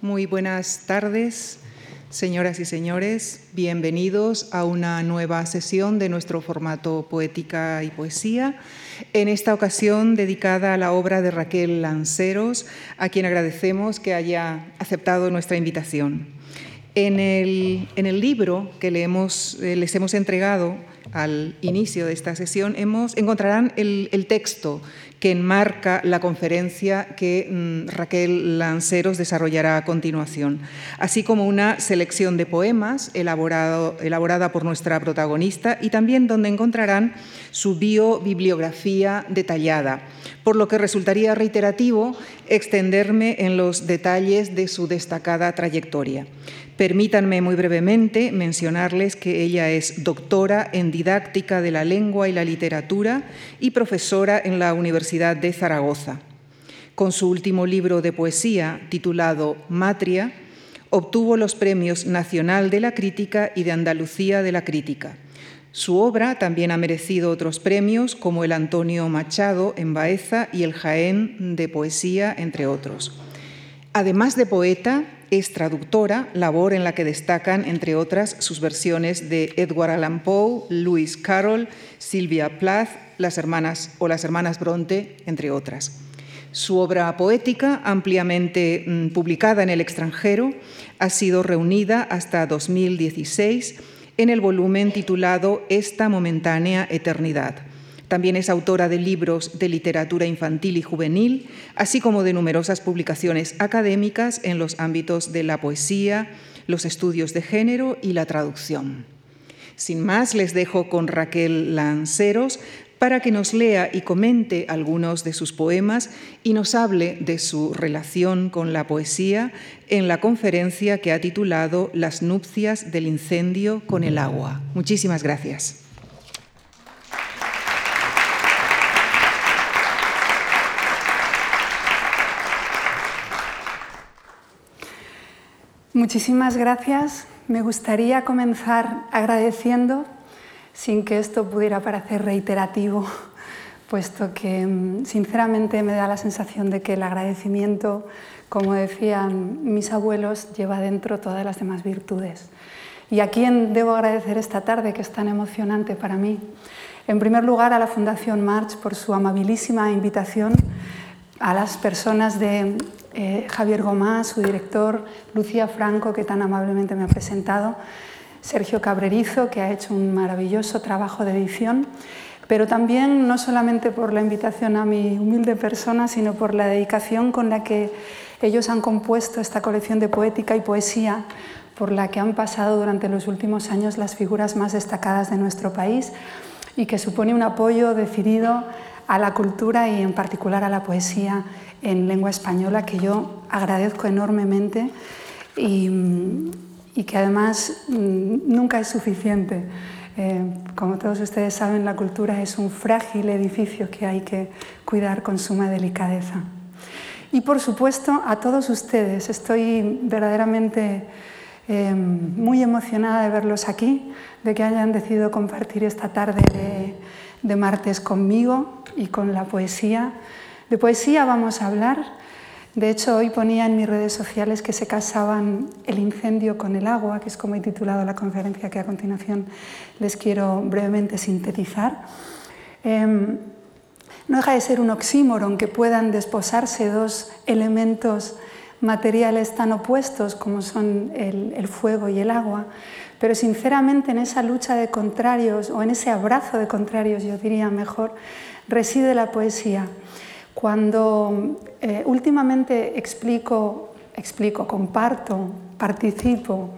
Muy buenas tardes, señoras y señores. Bienvenidos a una nueva sesión de nuestro formato Poética y Poesía, en esta ocasión dedicada a la obra de Raquel Lanceros, a quien agradecemos que haya aceptado nuestra invitación. En el, en el libro que le hemos, eh, les hemos entregado al inicio de esta sesión, hemos, encontrarán el, texto que enmarca la conferencia que mm, Raquel Lanceros desarrollará a continuación, así como una selección de poemas elaborada por nuestra protagonista y también donde encontrarán su biobibliografía detallada, por lo que resultaría reiterativo extenderme en los detalles de su destacada trayectoria. Permítanme muy brevemente mencionarles que ella es doctora en didáctica de la lengua y la literatura y profesora en la Universidad de Zaragoza. Con su último libro de poesía, titulado Matria, obtuvo los premios Nacional de la Crítica y de Andalucía de la Crítica. Su obra también ha merecido otros premios como el Antonio Machado en Baeza y el Jaén de Poesía, entre otros. Además de poeta, es traductora, labor en la que destacan, entre otras, sus versiones de Edward Allan Poe, Lewis Carroll, Sylvia Plath, las hermanas o las hermanas Bronte, entre otras. Su obra poética, ampliamente mm, publicada en el extranjero, ha sido reunida hasta 2016 en el volumen titulado Esta momentánea eternidad también es autora de libros de literatura infantil y juvenil, así como de numerosas publicaciones académicas en los ámbitos de la poesía, los estudios de género y la traducción. Sin más, les dejo con Raquel Lanceros para que nos lea y comente algunos de sus poemas y nos hable de su relación con la poesía en la conferencia que ha titulado Las nupcias del incendio con el agua. Muchísimas gracias. Muchísimas gracias. Me gustaría comenzar agradeciendo, sin que esto pudiera parecer reiterativo, puesto que mm, sinceramente me da la sensación de que el agradecimiento, como decían mis abuelos, lleva dentro todas las demás virtudes. ¿Y a quién debo agradecer esta tarde, que es tan emocionante para mí? En primer lugar, a la Fundación March por su amabilísima invitación, a las personas de eh, Javier Gomás, su director, Lucía Franco, que tan amablemente me ha presentado, Sergio Cabrerizo, que ha hecho un maravilloso trabajo de edición, pero también no solamente por la invitación a mi humilde persona, sino por la dedicación con la que ellos han compuesto esta colección de poética y poesía por la que han pasado durante los últimos años las figuras más destacadas de nuestro país y que supone un apoyo decidido a la cultura y en particular a la poesía en lengua española que yo agradezco enormemente y, que además mm, nunca es suficiente. Eh, como todos ustedes saben, la cultura es un frágil edificio que hay que cuidar con suma delicadeza. Y por supuesto, a todos ustedes, estoy verdaderamente eh, muy emocionada de verlos aquí, de que hayan decidido compartir esta tarde de, de martes conmigo y con la poesía. De poesía vamos a hablar. De hecho, hoy ponía en mis redes sociales que se casaban el incendio con el agua, que es como he titulado la conferencia que a continuación les quiero brevemente sintetizar. Em, no deja de ser un oxímoron que puedan desposarse dos elementos materiales tan opuestos como son el, el, fuego y el agua, pero sinceramente en esa lucha de contrarios o en ese abrazo de contrarios, yo diría mejor, reside la poesía. Cuando eh, últimamente explico, explico, comparto, participo,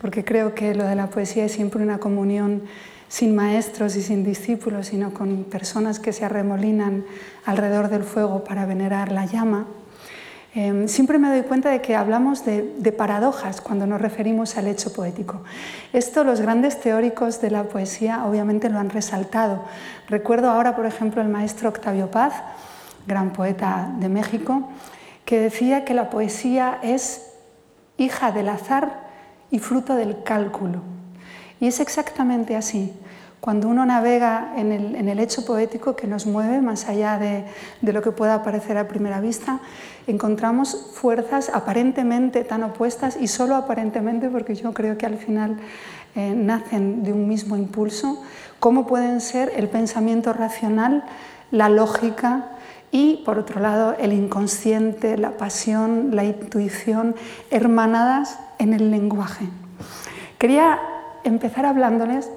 porque creo que lo de la poesía es siempre una comunión sin maestros y sin discípulos, sino con personas que se arremolinan alrededor del fuego para venerar la llama, em, siempre me doy cuenta de que hablamos de, de, paradojas cuando nos referimos al hecho poético. Esto los grandes teóricos de la poesía obviamente lo han resaltado. Recuerdo ahora, por ejemplo, el maestro Octavio Paz, gran poeta de México, que decía que la poesía es hija del azar y fruto del cálculo. Y es exactamente así. cuando uno navega en el, hecho poético que nos mueve más allá de, lo que pueda parecer a primera vista, encontramos fuerzas aparentemente tan opuestas y solo aparentemente, porque yo creo que al final eh, nacen de un mismo impulso, como pueden ser el pensamiento racional, la lógica y, por otro lado, el inconsciente, la pasión, la intuición, hermanadas en el lenguaje. Quería empezar hablándoles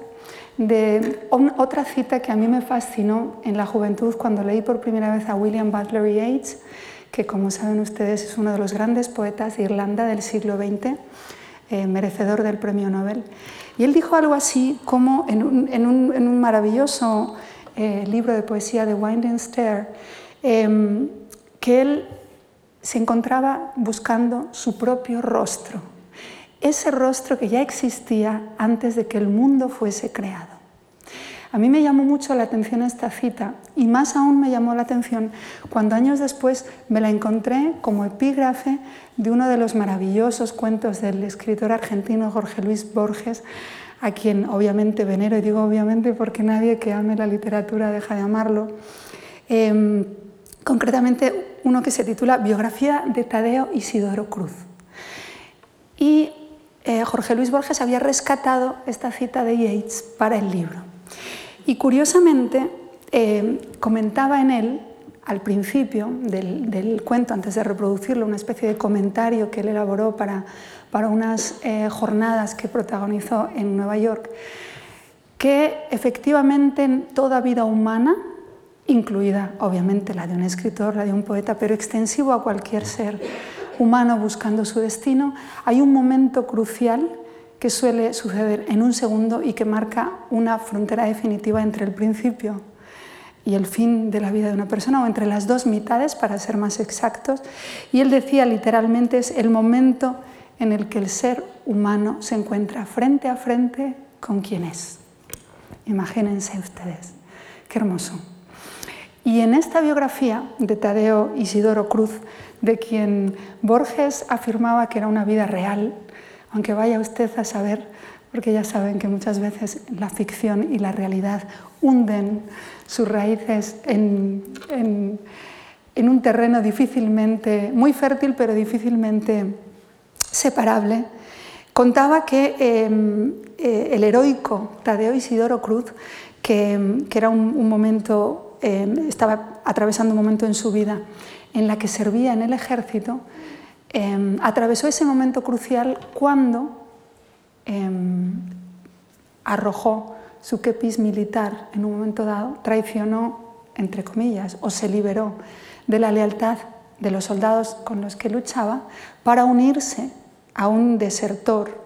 de otra cita que a mí me fascinó en la juventud cuando leí por primera vez a William Butler Yeats, que como saben ustedes es uno de los grandes poetas de Irlanda del siglo XX, eh, merecedor del premio Nobel. Y él dijo algo así como en un, maravilloso eh, libro de poesía de Winding Stair, em, que él se encontraba buscando su propio rostro ese rostro que ya existía antes de que el mundo fuese creado. A mí me llamó mucho la atención esta cita y más aún me llamó la atención cuando años después me la encontré como epígrafe de uno de los maravillosos cuentos del escritor argentino Jorge Luis Borges, a quien obviamente venero, y digo obviamente porque nadie que ame la literatura deja de amarlo. Em, concretamente uno que se titula Biografía de Tadeo Isidoro Cruz. Y eh, Jorge Luis Borges había rescatado esta cita de Yeats para el libro. Y curiosamente eh, comentaba en él, al principio del, cuento, antes de reproducirlo, una especie de comentario que él elaboró para, para unas eh, jornadas que protagonizó en Nueva York, que efectivamente en toda vida humana, incluida obviamente la de un escritor, la de un poeta, pero extensivo a cualquier ser, humano buscando su destino, hay un momento crucial que suele suceder en un segundo y que marca una frontera definitiva entre el principio y el fin de la vida de una persona, o entre las dos mitades, para ser más exactos. Y él decía literalmente es el momento en el que el ser humano se encuentra frente a frente con quien es. Imagínense ustedes, qué hermoso. Y en esta biografía de Tadeo Isidoro Cruz de quien Borges afirmaba que era una vida real, aunque vaya usted a saber, porque ya saben que muchas veces la ficción y la realidad hunden sus raíces en, un terreno difícilmente, muy fértil, pero difícilmente separable. Contaba que em, eh, el heroico Tadeo Isidoro Cruz, que, era un, momento, em, estaba atravesando un momento en su vida en la que servía en el ejército, em, atravesó ese momento crucial cuando em, arrojó su kepis militar en un momento dado, traicionó, entre comillas, o se liberó de la lealtad de los soldados con los que luchaba para unirse a un desertor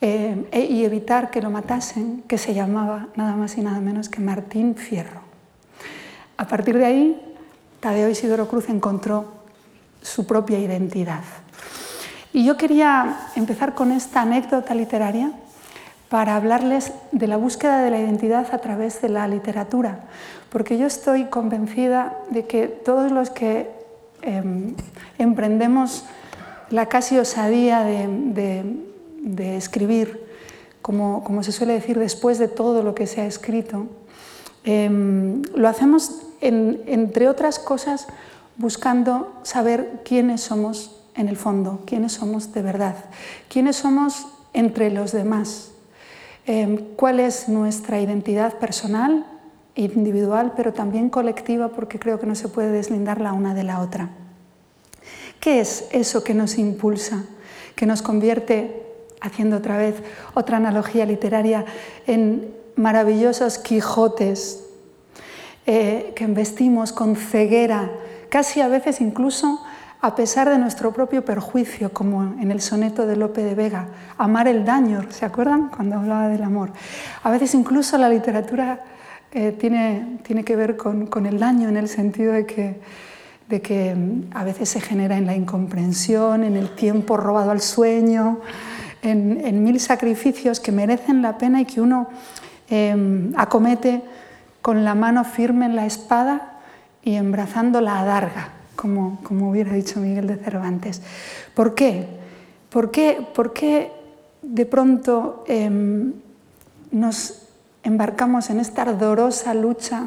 e, y evitar que lo matasen, que se llamaba nada más y nada menos que Martín Fierro. A partir de ahí Tadeo Isidoro Cruz encontró su propia identidad. Y yo quería empezar con esta anécdota literaria para hablarles de la búsqueda de la identidad a través de la literatura, porque yo estoy convencida de que todos los que em, emprendemos la casi osadía de, escribir, como, se suele decir, después de todo lo que se ha escrito, em, lo hacemos entre otras cosas, buscando saber quiénes somos en el fondo, quiénes somos de verdad, quiénes somos entre los demás, em, cuál es nuestra identidad personal, individual, pero también colectiva, porque creo que no se puede deslindar la una de la otra. ¿Qué es eso que nos impulsa, que nos convierte, haciendo otra vez otra analogía literaria, en maravillosos Quijotes eh, que investimos con ceguera, casi a veces incluso a pesar de nuestro propio perjuicio, como en el soneto de Lope de Vega, amar el daño, ¿se acuerdan? Cuando hablaba del amor. A veces incluso la literatura eh, tiene, tiene, que ver con, el daño en el sentido de que, de que mm, a veces se genera en la incomprensión, en el tiempo robado al sueño, en, mil sacrificios que merecen la pena y que uno eh, acomete con la mano firme en la espada y embrazando la adarga, como, como hubiera dicho Miguel de Cervantes. ¿Por qué? ¿Por qué, por qué de pronto em, nos embarcamos en esta ardorosa lucha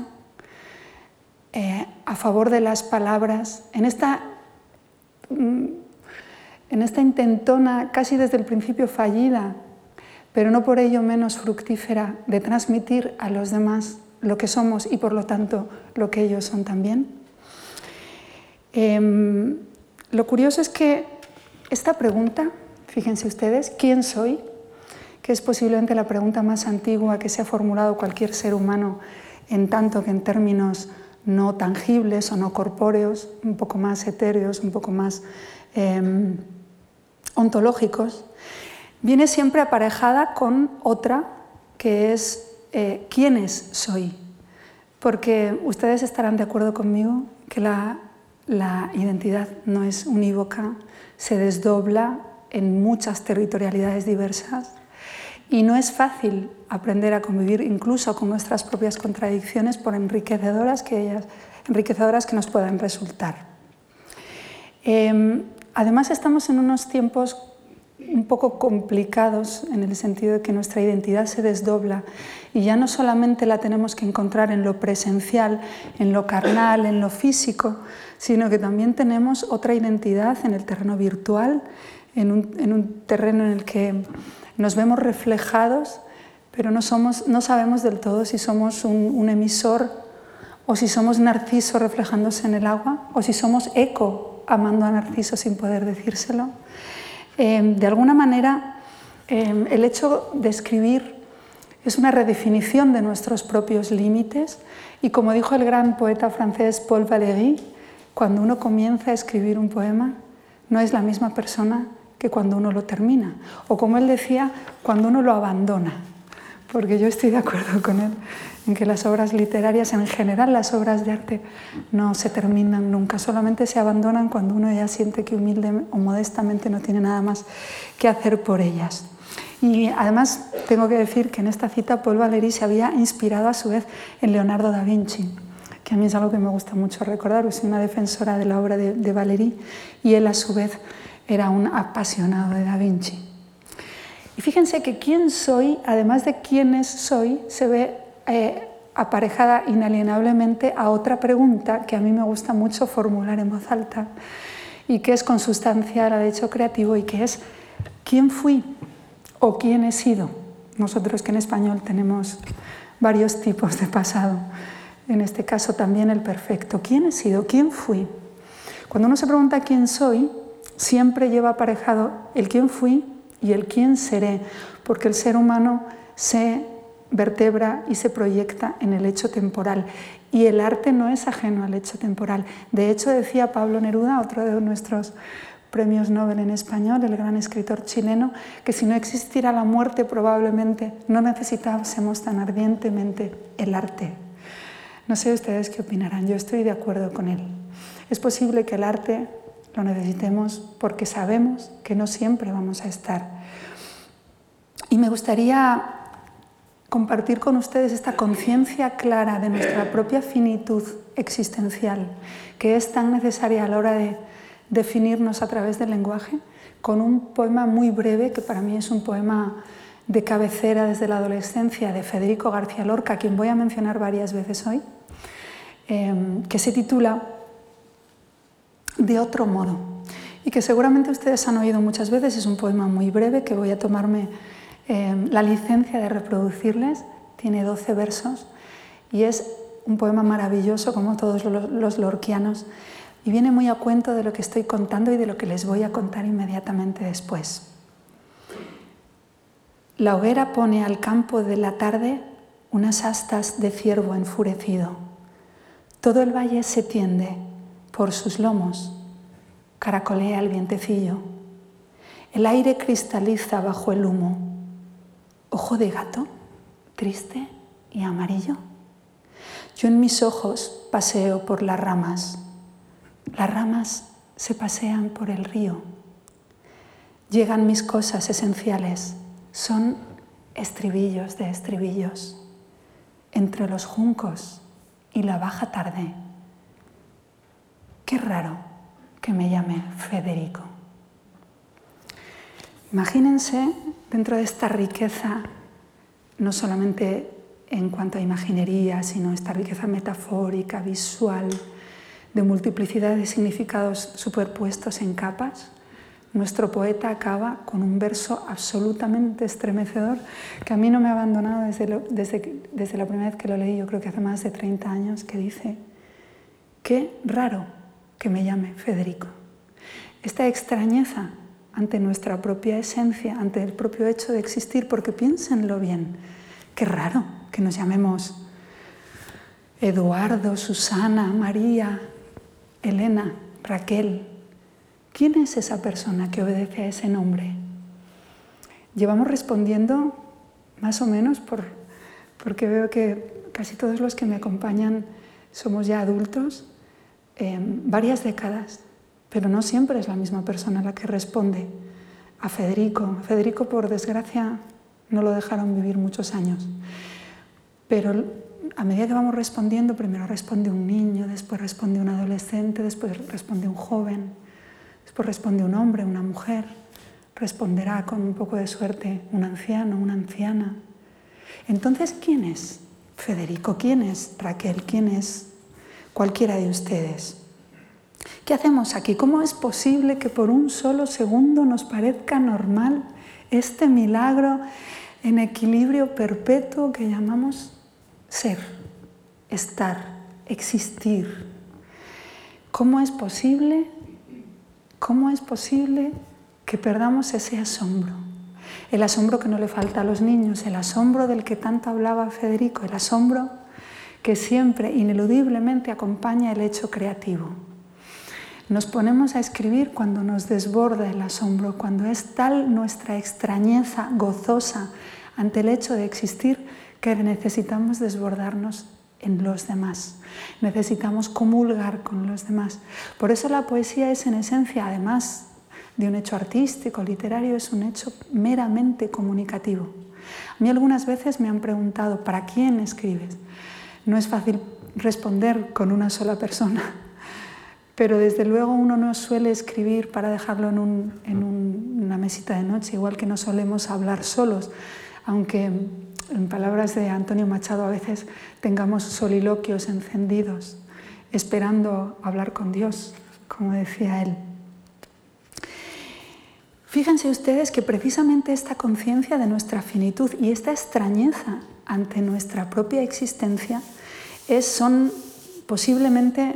eh, a favor de las palabras, en esta, mm, en esta intentona casi desde el principio fallida, pero no por ello menos fructífera, de transmitir a los demás lo que somos y por lo tanto lo que ellos son también. Em, lo curioso es que esta pregunta, fíjense ustedes, ¿quién soy? que es posiblemente la pregunta más antigua que se ha formulado cualquier ser humano, en tanto que en términos no tangibles o no corpóreos, un poco más etéreos, un poco más em, ontológicos, viene siempre aparejada con otra que es eh, ¿quiénes soy? Porque ustedes estarán de acuerdo conmigo que la, identidad no es unívoca, se desdobla en muchas territorialidades diversas y no es fácil aprender a convivir incluso con nuestras propias contradicciones por enriquecedoras que, ellas, enriquecedoras que nos puedan resultar. Em, además estamos en unos tiempos un poco complicados en el sentido de que nuestra identidad se desdobla y ya no solamente la tenemos que encontrar en lo presencial, en lo carnal, en lo físico, sino que también tenemos otra identidad en el terreno virtual, en un, en un terreno en el que nos vemos reflejados, pero no, somos, no sabemos del todo si somos un, emisor o si somos Narciso reflejándose en el agua o si somos eco amando a Narciso sin poder decírselo. Em, de alguna manera, em, el hecho de escribir es una redefinición de nuestros propios límites y como dijo el gran poeta francés Paul Valéry, cuando uno comienza a escribir un poema, no es la misma persona que cuando uno lo termina. O como él decía, cuando uno lo abandona. Porque yo estoy de acuerdo con él en que las obras literarias, en general las obras de arte, no se terminan nunca, solamente se abandonan cuando uno ya siente que humilde o modestamente no tiene nada más que hacer por ellas. Y además tengo que decir que en esta cita Paul Valéry se había inspirado a su vez en Leonardo da Vinci, que a mí es algo que me gusta mucho recordar, soy una defensora de la obra de Valéry y él a su vez era un apasionado de Da Vinci. Y fíjense que quién soy, además de quiénes soy, se ve eh, aparejada inalienablemente a otra pregunta que a mí me gusta mucho formular en voz alta y que es consustancial al hecho creativo y que es ¿quién fui o quién he sido? Nosotros que en español tenemos varios tipos de pasado, en este caso también el perfecto. ¿Quién he sido? ¿Quién fui? Cuando uno se pregunta quién soy, siempre lleva aparejado el quién fui y el quién seré, porque el ser humano se vertebra y se proyecta en el hecho temporal. Y el arte no es ajeno al hecho temporal. De hecho, decía Pablo Neruda, otro de nuestros premios Nobel en español, el gran escritor chileno, que si no existiera la muerte probablemente no necesitásemos tan ardientemente el arte. No sé ustedes qué opinarán, yo estoy de acuerdo con él. Es posible que el arte lo necesitemos porque sabemos que no siempre vamos a estar. Y me gustaría compartir con ustedes esta conciencia clara de nuestra propia finitud existencial, que es tan necesaria a la hora de definirnos a través del lenguaje, con un poema muy breve, que para mí es un poema de cabecera desde la adolescencia, de Federico García Lorca, a quien voy a mencionar varias veces hoy, eh, que se titula de otro modo y que seguramente ustedes han oído muchas veces. Es un poema muy breve que voy a tomarme eh, la licencia de reproducirles. Tiene 12 versos y es un poema maravilloso como todos los, los lorquianos y viene muy a cuento de lo que estoy contando y de lo que les voy a contar inmediatamente después. La hoguera pone al campo de la tarde unas astas de ciervo enfurecido. Todo el valle se tiende por sus lomos caracolea el vientecillo. El aire cristaliza bajo el humo. Ojo de gato, triste y amarillo. Yo en mis ojos paseo por las ramas. Las ramas se pasean por el río. Llegan mis cosas esenciales. Son estribillos de estribillos. Entre los juncos y la baja tarde Qué raro que me llame Federico. Imagínense dentro de esta riqueza, no solamente en cuanto a imaginería, sino esta riqueza metafórica, visual, de multiplicidad de significados superpuestos en capas, nuestro poeta acaba con un verso absolutamente estremecedor que a mí no me ha abandonado desde, desde, desde la primera vez que lo leí, yo creo que hace más de 30 años, que dice, qué raro que me llame Federico. Esta extrañeza ante nuestra propia esencia, ante el propio hecho de existir, porque piénsenlo bien, qué raro que nos llamemos Eduardo, Susana, María, Elena, Raquel. ¿Quién es esa persona que obedece a ese nombre? Llevamos respondiendo más o menos por, porque veo que casi todos los que me acompañan somos ya adultos, eh, varias décadas, pero no siempre es la misma persona la que responde a Federico. Federico, por desgracia, no lo dejaron vivir muchos años. Pero a medida que vamos respondiendo, primero responde un niño, después responde un adolescente, después responde un joven, después responde un hombre, una mujer, responderá con un poco de suerte un anciano, una anciana. Entonces, ¿quién es Federico? ¿Quién es Raquel? ¿Quién es cualquiera de ustedes? ¿Qué hacemos aquí? ¿Cómo es posible que por un solo segundo nos parezca normal este milagro en equilibrio perpetuo que llamamos ser, estar, existir. ¿Cómo es posible? ¿Cómo es posible que perdamos ese asombro? El asombro que no le falta a los niños, el asombro del que tanto hablaba Federico, el asombro que siempre ineludiblemente acompaña el hecho creativo. Nos ponemos a escribir cuando nos desborda el asombro, cuando es tal nuestra extrañeza gozosa ante el hecho de existir que necesitamos desbordarnos en los demás. Necesitamos comulgar con los demás. Por eso la poesía es en esencia, además de un hecho artístico, literario, es un hecho meramente comunicativo. A mí algunas veces me han preguntado, ¿para quién escribes? No es fácil responder con una sola persona, pero desde luego uno no suele escribir para dejarlo en, en una mesita de noche, igual que no solemos hablar solos, aunque en palabras de Antonio Machado, a veces tengamos soliloquios encendidos, esperando hablar con Dios, como decía él. Fíjense ustedes que precisamente esta conciencia de nuestra finitud y esta extrañeza ante nuestra propia existencia es, son posiblemente,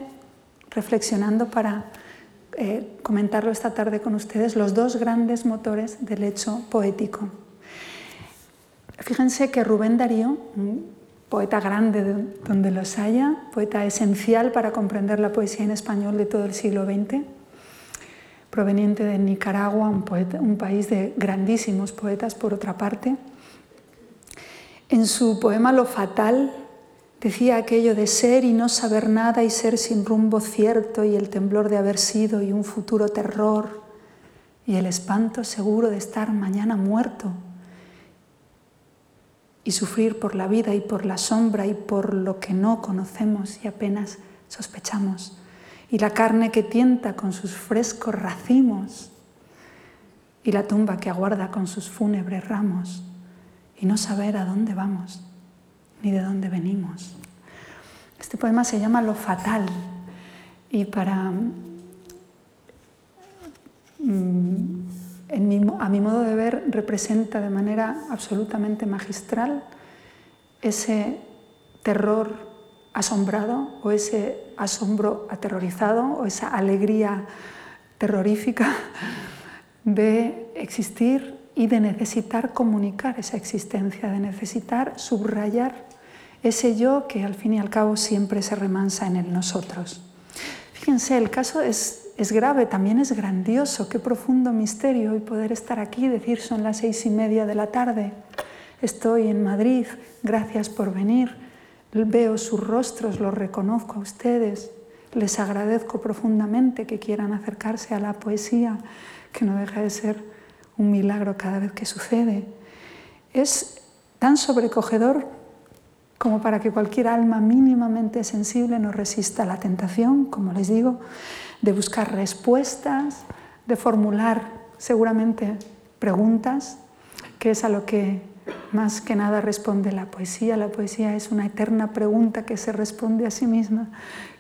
reflexionando para eh, comentarlo esta tarde con ustedes, los dos grandes motores del hecho poético. Fíjense que Rubén Darío, poeta grande donde los haya, poeta esencial para comprender la poesía en español de todo el siglo XX, proveniente de Nicaragua, un país de grandísimos poetas por otra parte, en su poema Lo Fatal decía aquello de ser y no saber nada y ser sin rumbo cierto y el temblor de haber sido y un futuro terror y el espanto seguro de estar mañana muerto y sufrir por la vida y por la sombra y por lo que no conocemos y apenas sospechamos, y la carne que tienta con sus frescos racimos, y la tumba que aguarda con sus fúnebres ramos, y no saber a dónde vamos ni de dónde venimos. Este poema se llama Lo Fatal, y para mm, a mi modo de ver, representa de manera absolutamente magistral ese terror asombrado o ese asombro aterrorizado o esa alegría terrorífica de existir y de necesitar comunicar esa existencia, de necesitar subrayar ese yo que al fin y al cabo siempre se remansa en el nosotros. Fíjense, el caso es es grave, también es grandioso, qué profundo misterio y poder estar aquí, decir son las seis y media de la tarde, estoy en Madrid, gracias por venir, veo sus rostros, los reconozco a ustedes, les agradezco profundamente que quieran acercarse a la poesía, que no deja de ser un milagro cada vez que sucede. Es tan sobrecogedor como para que cualquier alma mínimamente sensible no resista la tentación, como les digo, de buscar respuestas, de formular seguramente preguntas, que es a lo que más que nada responde la poesía. La poesía es una eterna pregunta que se responde a sí misma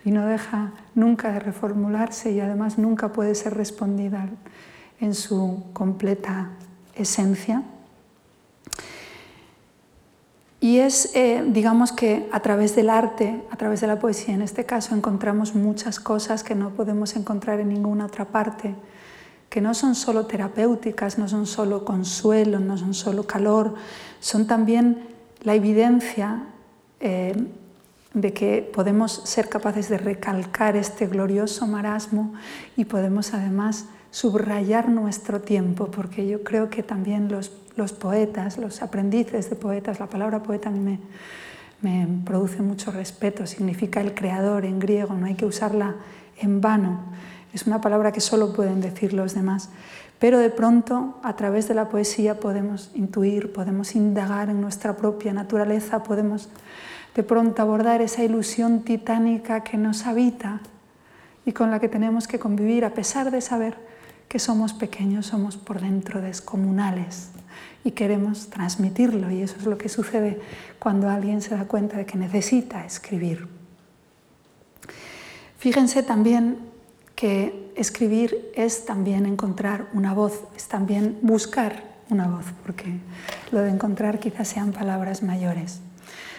y no deja nunca de reformularse y además nunca puede ser respondida en su completa esencia. Y es, eh, digamos que a través del arte, a través de la poesía en este caso, encontramos muchas cosas que no podemos encontrar en ninguna otra parte que no son solo terapéuticas, no son solo consuelo, no son solo calor, son también la evidencia eh, de que podemos ser capaces de recalcar este glorioso marasmo y podemos además subrayar nuestro tiempo, porque yo creo que también los, poetas, los aprendices de poetas, la palabra poeta a mí me, me produce mucho respeto, significa el creador en griego, no hay que usarla en vano es una palabra que solo pueden decir los demás. Pero de pronto, a través de la poesía, podemos intuir, podemos indagar en nuestra propia naturaleza, podemos de pronto abordar esa ilusión titánica que nos habita y con la que tenemos que convivir a pesar de saber que somos pequeños, somos por dentro descomunales y queremos transmitirlo. Y eso es lo que sucede cuando alguien se da cuenta de que necesita escribir. Fíjense también que escribir es también encontrar una voz, es también buscar una voz, porque lo de encontrar quizás sean palabras mayores.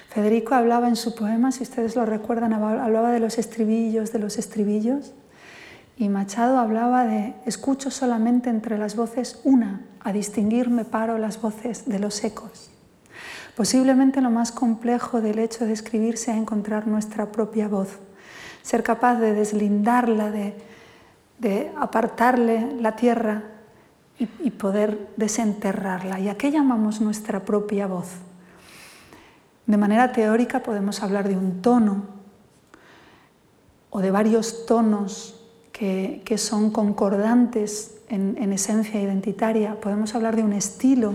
Federico hablaba en su poema, si ustedes lo recuerdan, hablaba de los estribillos, de los estribillos, y Machado hablaba de escucho solamente entre las voces una, a distinguir me paro las voces de los ecos. Posiblemente lo más complejo del hecho de escribir sea encontrar nuestra propia voz, ser capaz de deslindarla, de de apartarle la tierra y, poder desenterrarla. ¿Y a qué llamamos nuestra propia voz? De manera teórica podemos hablar de un tono o de varios tonos que, son concordantes en, en, esencia identitaria. Podemos hablar de un estilo,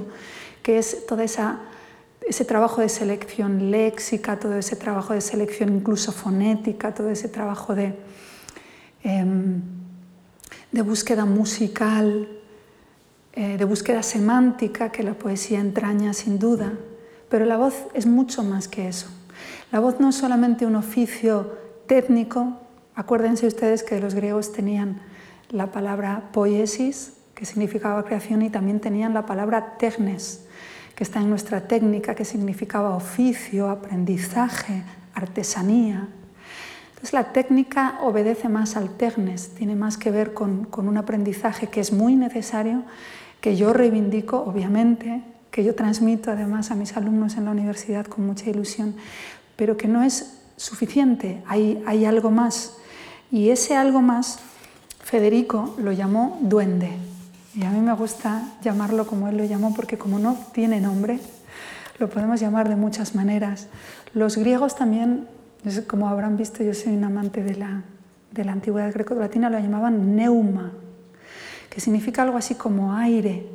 que es todo ese trabajo de selección léxica, todo ese trabajo de selección incluso fonética, todo ese trabajo de... Em, de búsqueda musical, eh, de búsqueda semántica que la poesía entraña sin duda, pero la voz es mucho más que eso. La voz no es solamente un oficio técnico, acuérdense ustedes que los griegos tenían la palabra poiesis, que significaba creación, y también tenían la palabra technes, que está en nuestra técnica, que significaba oficio, aprendizaje, artesanía, la técnica obedece más al technes, tiene más que ver con, un aprendizaje que es muy necesario, que yo reivindico, obviamente, que yo transmito además a mis alumnos en la universidad con mucha ilusión, pero que no es suficiente, hay algo más. Y ese algo más, Federico lo llamó duende. Y a mí me gusta llamarlo como él lo llamó, porque como no tiene nombre, lo podemos llamar de muchas maneras. Los griegos también como habrán visto, yo soy un amante de la, de la antigüedad greco-latina, lo llamaban neuma, que significa algo así como aire.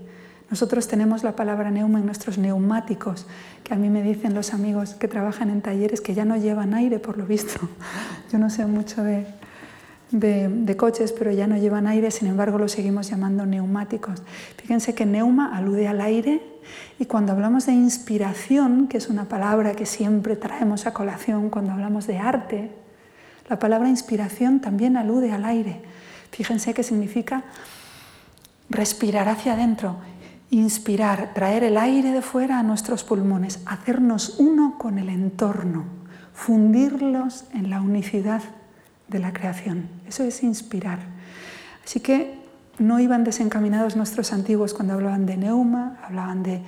Nosotros tenemos la palabra neuma en nuestros neumáticos, que a mí me dicen los amigos que trabajan en talleres que ya no llevan aire, por lo visto. Yo no sé mucho de, de, coches, pero ya no llevan aire, sin embargo lo seguimos llamando neumáticos. Fíjense que neuma alude al aire y cuando hablamos de inspiración, que es una palabra que siempre traemos a colación cuando hablamos de arte, la palabra inspiración también alude al aire. Fíjense que significa respirar hacia adentro, inspirar, traer el aire de fuera a nuestros pulmones, hacernos uno con el entorno, fundirlos en la unicidad de la creación. Eso es inspirar. Así que no iban desencaminados nuestros antiguos cuando hablaban de neuma, hablaban de,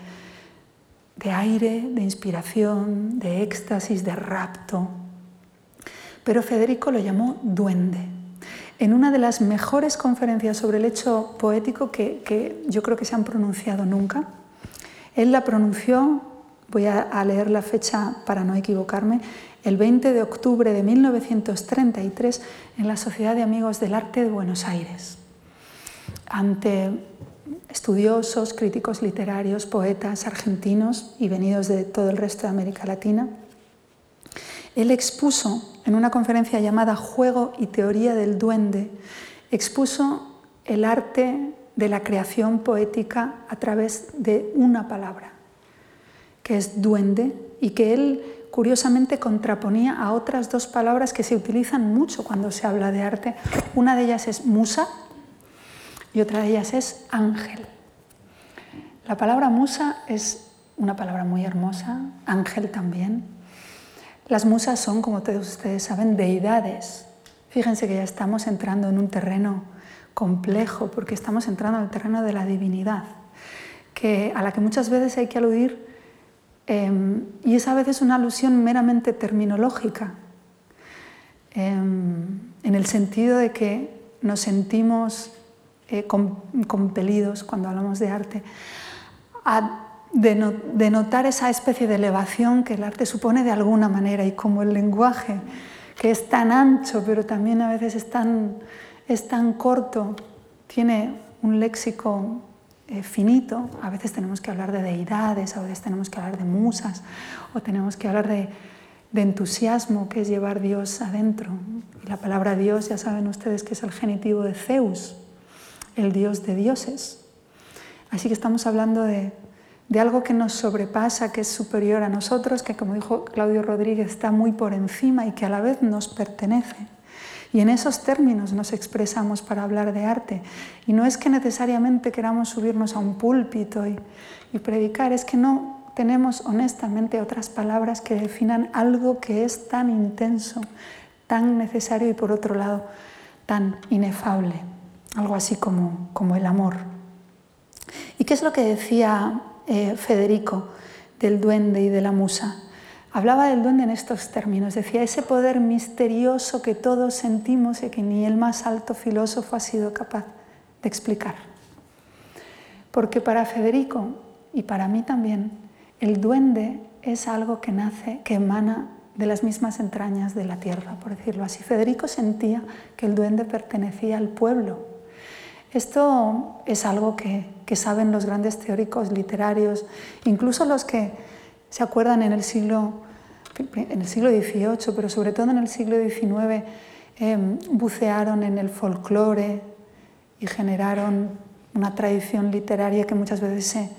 de aire, de inspiración, de éxtasis, de rapto. Pero Federico lo llamó duende. En una de las mejores conferencias sobre el hecho poético que, que yo creo que se han pronunciado nunca, él la pronunció, voy a leer la fecha para no equivocarme, el 20 de octubre de 1933 en la Sociedad de Amigos del Arte de Buenos Aires ante estudiosos, críticos literarios, poetas argentinos y venidos de todo el resto de América Latina. Él expuso en una conferencia llamada Juego y Teoría del Duende, expuso el arte de la creación poética a través de una palabra. que es duende, y que él curiosamente contraponía a otras dos palabras que se utilizan mucho cuando se habla de arte. Una de ellas es musa y otra de ellas es ángel. La palabra musa es una palabra muy hermosa, ángel también. Las musas son, como todos ustedes saben, deidades. Fíjense que ya estamos entrando en un terreno complejo porque estamos entrando en el terreno de la divinidad, que, a la que muchas veces hay que aludir em, y es a veces una alusión meramente terminológica, em, en el sentido de que nos sentimos eh, compelidos cuando hablamos de arte a denotar esa especie de elevación que el arte supone de alguna manera y como el lenguaje que es tan ancho pero también a veces es tan, es tan corto, tiene un léxico eh, finito, a veces tenemos que hablar de deidades, a veces tenemos que hablar de musas o tenemos que hablar de, de entusiasmo, que es llevar Dios adentro. Y la palabra Dios ya saben ustedes que es el genitivo de Zeus, el dios de dioses. Así que estamos hablando de, de algo que nos sobrepasa, que es superior a nosotros, que como dijo Claudio Rodríguez está muy por encima y que a la vez nos pertenece. Y en esos términos nos expresamos para hablar de arte. Y no es que necesariamente queramos subirnos a un púlpito y, predicar, es que no tenemos honestamente otras palabras que definan algo que es tan intenso, tan necesario y por otro lado tan inefable, algo así como, como el amor. ¿Y qué es lo que decía eh, Federico del duende y de la musa. Hablaba del duende en estos términos, decía, ese poder misterioso que todos sentimos y que ni el más alto filósofo ha sido capaz de explicar. Porque para Federico y para mí también, el duende es algo que nace, que emana de las mismas entrañas de la tierra, por decirlo así. Federico sentía que el duende pertenecía al pueblo, esto es algo que, saben los grandes teóricos literarios, incluso los que se acuerdan en el siglo, en el siglo XVIII, pero sobre todo en el siglo XIX, em, bucearon en el folclore y generaron una tradición literaria que muchas veces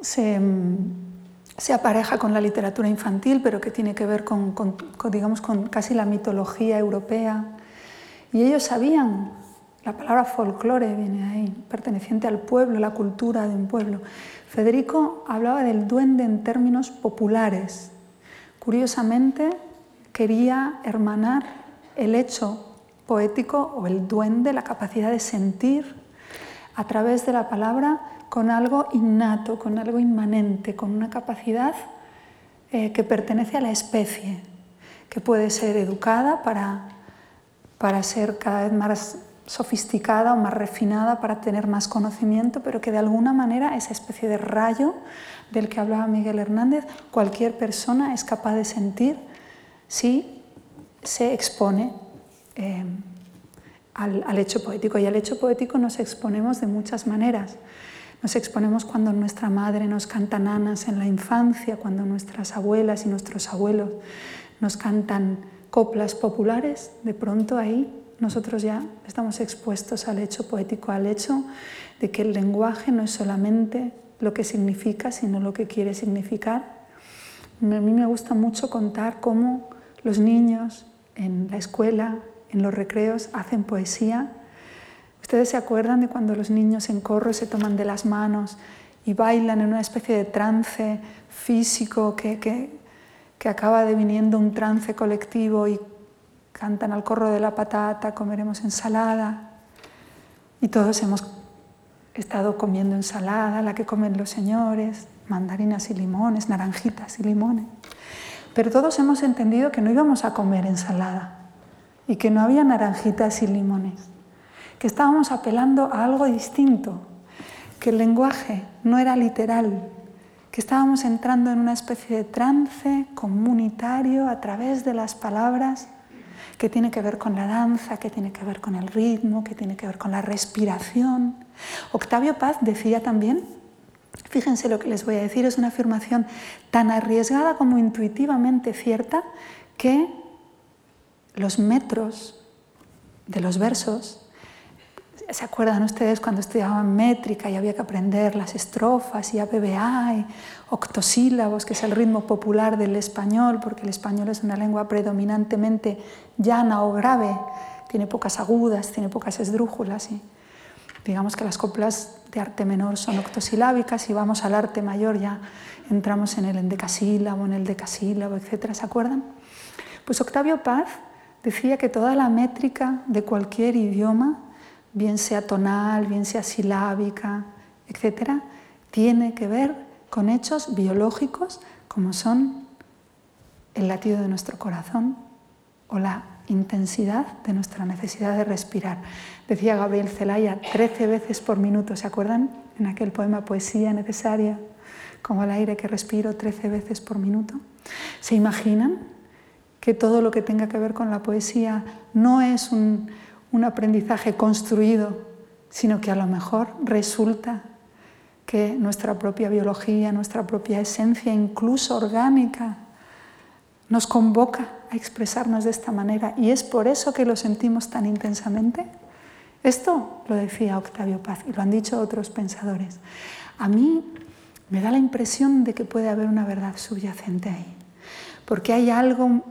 se, em, apareja con la literatura infantil, pero que tiene que ver con, digamos, con casi la mitología europea. Y ellos sabían la palabra folclore viene ahí, perteneciente al pueblo, la cultura de un pueblo. Federico hablaba del duende en términos populares. Curiosamente, quería hermanar el hecho poético o el duende, la capacidad de sentir a través de la palabra con algo innato, con algo inmanente, con una capacidad eh, que pertenece a la especie, que puede ser educada para, para ser cada vez más sofisticada o más refinada para tener más conocimiento, pero que de alguna manera esa especie de rayo del que hablaba Miguel Hernández, cualquier persona es capaz de sentir si se expone eh, al, al, hecho poético. Y al hecho poético nos exponemos de muchas maneras. Nos exponemos cuando nuestra madre nos canta nanas en la infancia, cuando nuestras abuelas y nuestros abuelos nos cantan coplas populares, de pronto ahí nosotros ya estamos expuestos al hecho poético, al hecho de que el lenguaje no es solamente lo que significa, sino lo que quiere significar. A mí me gusta mucho contar cómo los niños en la escuela, en los recreos, hacen poesía. Ustedes se acuerdan de cuando los niños en corro se toman de las manos y bailan en una especie de trance físico que, que, que acaba deviniendo un trance colectivo y cantan al corro de la patata, comeremos ensalada. Y todos hemos estado comiendo ensalada, la que comen los señores, mandarinas y limones, naranjitas y limones. Pero todos hemos entendido que no íbamos a comer ensalada y que no había naranjitas y limones, que estábamos apelando a algo distinto, que el lenguaje no era literal, que estábamos entrando en una especie de trance comunitario a través de las palabras que tiene que ver con la danza, que tiene que ver con el ritmo, que tiene que ver con la respiración. Octavio Paz decía también, fíjense lo que les voy a decir, es una afirmación tan arriesgada como intuitivamente cierta que los metros de los versos ¿Se acuerdan ustedes cuando estudiaban métrica y había que aprender las estrofas y ABBA y octosílabos, que es el ritmo popular del español, porque el español es una lengua predominantemente llana o grave, tiene pocas agudas, tiene pocas esdrújulas y digamos que las coplas de arte menor son octosilábicas y vamos al arte mayor ya entramos en el endecasílabo, en el decasílabo, etc. ¿Se acuerdan? Pues Octavio Paz decía que toda la métrica de cualquier idioma bien sea tonal, bien sea silábica, etc., tiene que ver con hechos biológicos como son el latido de nuestro corazón o la intensidad de nuestra necesidad de respirar. Decía Gabriel Zelaya, 13 veces por minuto, ¿se acuerdan? En aquel poema Poesía necesaria, como el aire que respiro 13 veces por minuto. ¿Se imaginan que todo lo que tenga que ver con la poesía no es un, un aprendizaje construido, sino que a lo mejor resulta que nuestra propia biología, nuestra propia esencia, incluso orgánica, nos convoca a expresarnos de esta manera y es por eso que lo sentimos tan intensamente. Esto lo decía Octavio Paz y lo han dicho otros pensadores. A mí me da la impresión de que puede haber una verdad subyacente ahí, porque hay algo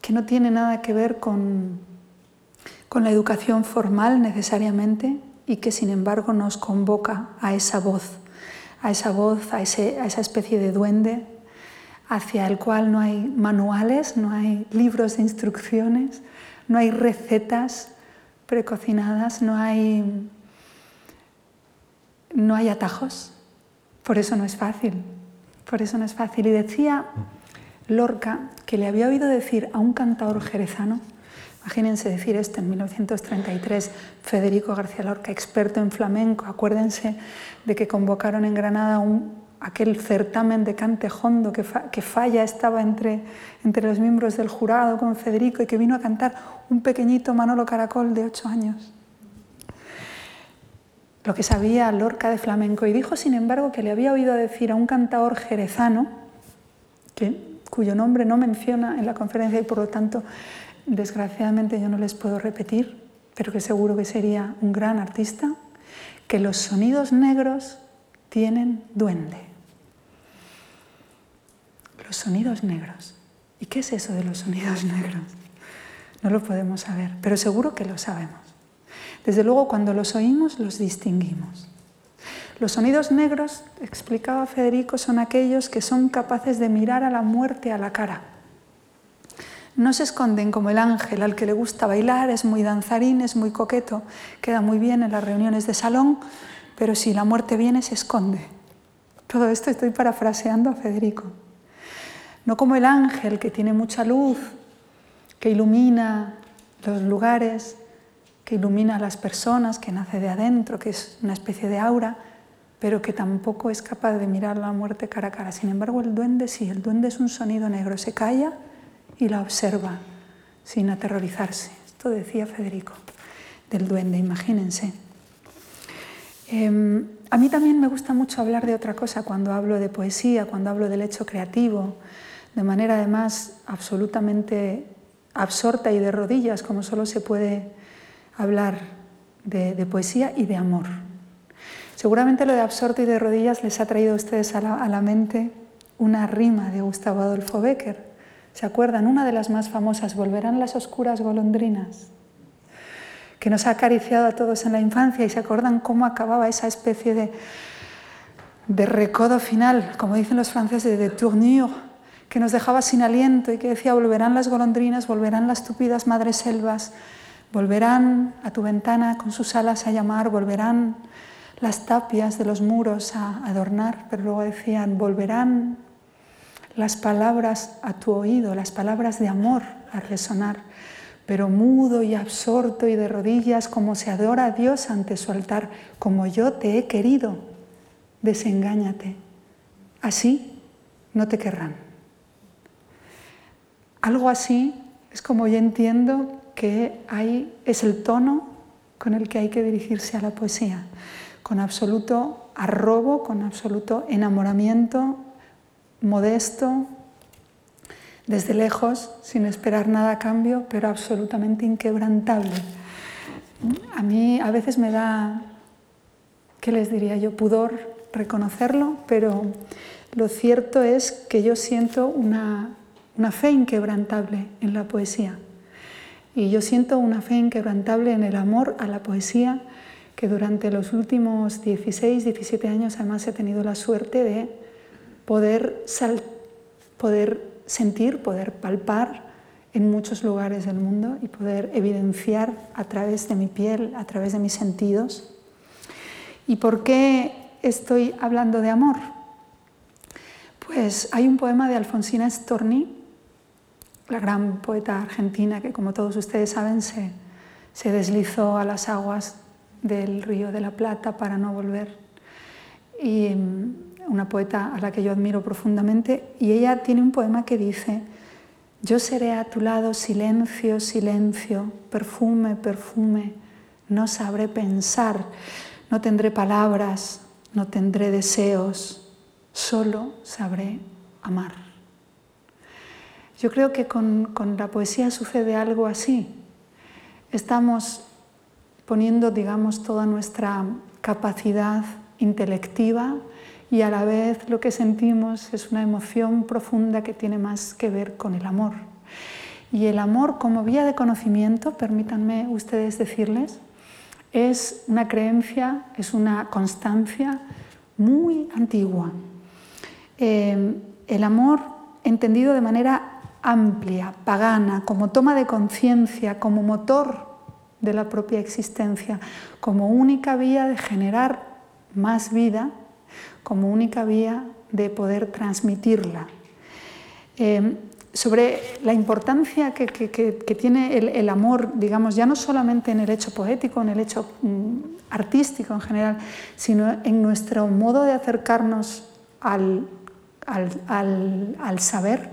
que no tiene nada que ver con con la educación formal necesariamente y que sin embargo nos convoca a esa voz, a esa voz, a, esa especie de duende hacia el cual no hay manuales, no hay libros de instrucciones, no hay recetas precocinadas, no hay, no hay atajos. Por eso no es fácil, por eso no es fácil. Y decía Lorca que le había oído decir a un cantador jerezano, Imagínense decir esto en 1933, Federico García Lorca, experto en flamenco, acuérdense de que convocaron en Granada aquel certamen de cante hondo que, que falla estaba entre, entre los miembros del jurado con Federico y que vino a cantar un pequeñito Manolo Caracol de ocho años. Lo que sabía Lorca de flamenco y dijo, sin embargo, que le había oído decir a un cantador jerezano, que, cuyo nombre no menciona en la conferencia y por lo tanto desgraciadamente yo no les puedo repetir, pero que seguro que sería un gran artista, que los sonidos negros tienen duende. Los sonidos negros. ¿Y qué es eso de los sonidos negros? No lo podemos saber, pero seguro que lo sabemos. Desde luego, cuando los oímos, los distinguimos. Los sonidos negros, explicaba Federico, son aquellos que son capaces de mirar a la muerte a la cara no se esconden como el ángel al que le gusta bailar, es muy danzarín, es muy coqueto, queda muy bien en las reuniones de salón, pero si la muerte viene se esconde. Todo esto estoy parafraseando a Federico. No como el ángel que tiene mucha luz, que ilumina los lugares, que ilumina a las personas, que nace de adentro, que es una especie de aura, pero que tampoco es capaz de mirar la muerte cara a cara. Sin embargo, el duende sí, el duende es un sonido negro, se calla y la observa sin aterrorizarse. Esto decía Federico del duende, imagínense. Em, a mí también me gusta mucho hablar de otra cosa cuando hablo de poesía, cuando hablo del hecho creativo, de manera además absolutamente absorta y de rodillas, como solo se puede hablar de, poesía y de amor. Seguramente lo de absorto y de rodillas les ha traído a ustedes a la, a la mente una rima de Gustavo Adolfo Becker, ¿Se acuerdan? Una de las más famosas, Volverán las oscuras golondrinas, que nos ha acariciado a todos en la infancia y se acuerdan cómo acababa esa especie de, de recodo final, como dicen los franceses, de tournure, que nos dejaba sin aliento y que decía, volverán las golondrinas, volverán las tupidas madres selvas, volverán a tu ventana con sus alas a llamar, volverán las tapias de los muros a adornar, pero luego decían, volverán las palabras a tu oído, las palabras de amor a resonar, pero mudo y absorto y de rodillas como se adora a Dios ante su altar, como yo te he querido, desengáñate. Así no te querrán. Algo así es como yo entiendo que hay, es el tono con el que hay que dirigirse a la poesía, con absoluto arrobo, con absoluto enamoramiento modesto, desde lejos, sin esperar nada a cambio, pero absolutamente inquebrantable. a mí a veces me da, ¿qué les diría yo? Pudor reconocerlo, pero lo cierto es que yo siento una, una fe inquebrantable en la poesía. Y yo siento una fe inquebrantable en el amor a la poesía que durante los últimos 16, 17 años además he tenido la suerte de poder, poder sentir, poder palpar en muchos lugares del mundo y poder evidenciar a través de mi piel, a través de mis sentidos. ¿Y por qué estoy hablando de amor? Pues hay un poema de Alfonsina Storni, la gran poeta argentina que como todos ustedes saben se, se deslizó a las aguas del Río de la Plata para no volver. Y una poeta a la que yo admiro profundamente, y ella tiene un poema que dice, yo seré a tu lado silencio, silencio, perfume, perfume, no sabré pensar, no tendré palabras, no tendré deseos, solo sabré amar. Yo creo que con, con la poesía sucede algo así. Estamos poniendo, digamos, toda nuestra capacidad intelectiva y a la vez lo que sentimos es una emoción profunda que tiene más que ver con el amor. Y el amor como vía de conocimiento, permítanme ustedes decirles, es una creencia, es una constancia muy antigua. Eh, el amor entendido de manera amplia, pagana, como toma de conciencia, como motor de la propia existencia, como única vía de generar más vida, como única vía de poder transmitirla. Eh, sobre la importancia que, tiene el, amor, digamos, ya no solamente en el hecho poético, en el hecho mm, artístico en general, sino en nuestro modo de acercarnos al, al saber,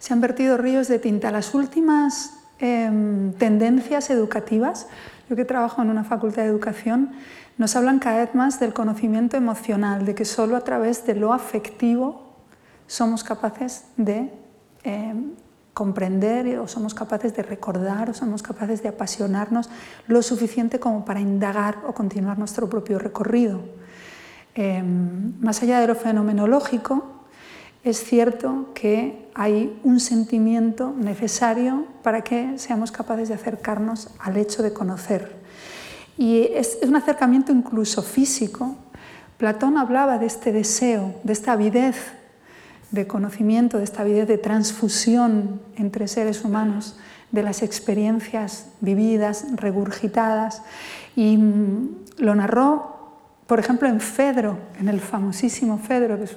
se han vertido ríos de tinta. Las últimas Em, tendencias educativas, yo que trabajo en una facultad de educación, nos hablan cada vez más del conocimiento emocional, de que solo a través de lo afectivo somos capaces de em, comprender o somos capaces de recordar o somos capaces de apasionarnos lo suficiente como para indagar o continuar nuestro propio recorrido. Em, más allá de lo fenomenológico, es cierto que hay un sentimiento necesario para que seamos capaces de acercarnos al hecho de conocer. Y es, un acercamiento incluso físico. Platón hablaba de este deseo, de esta avidez de conocimiento, de esta avidez de transfusión entre seres humanos, de las experiencias vividas, regurgitadas. Y mm, lo narró por ejemplo, en Fedro, en el famosísimo Fedro, que es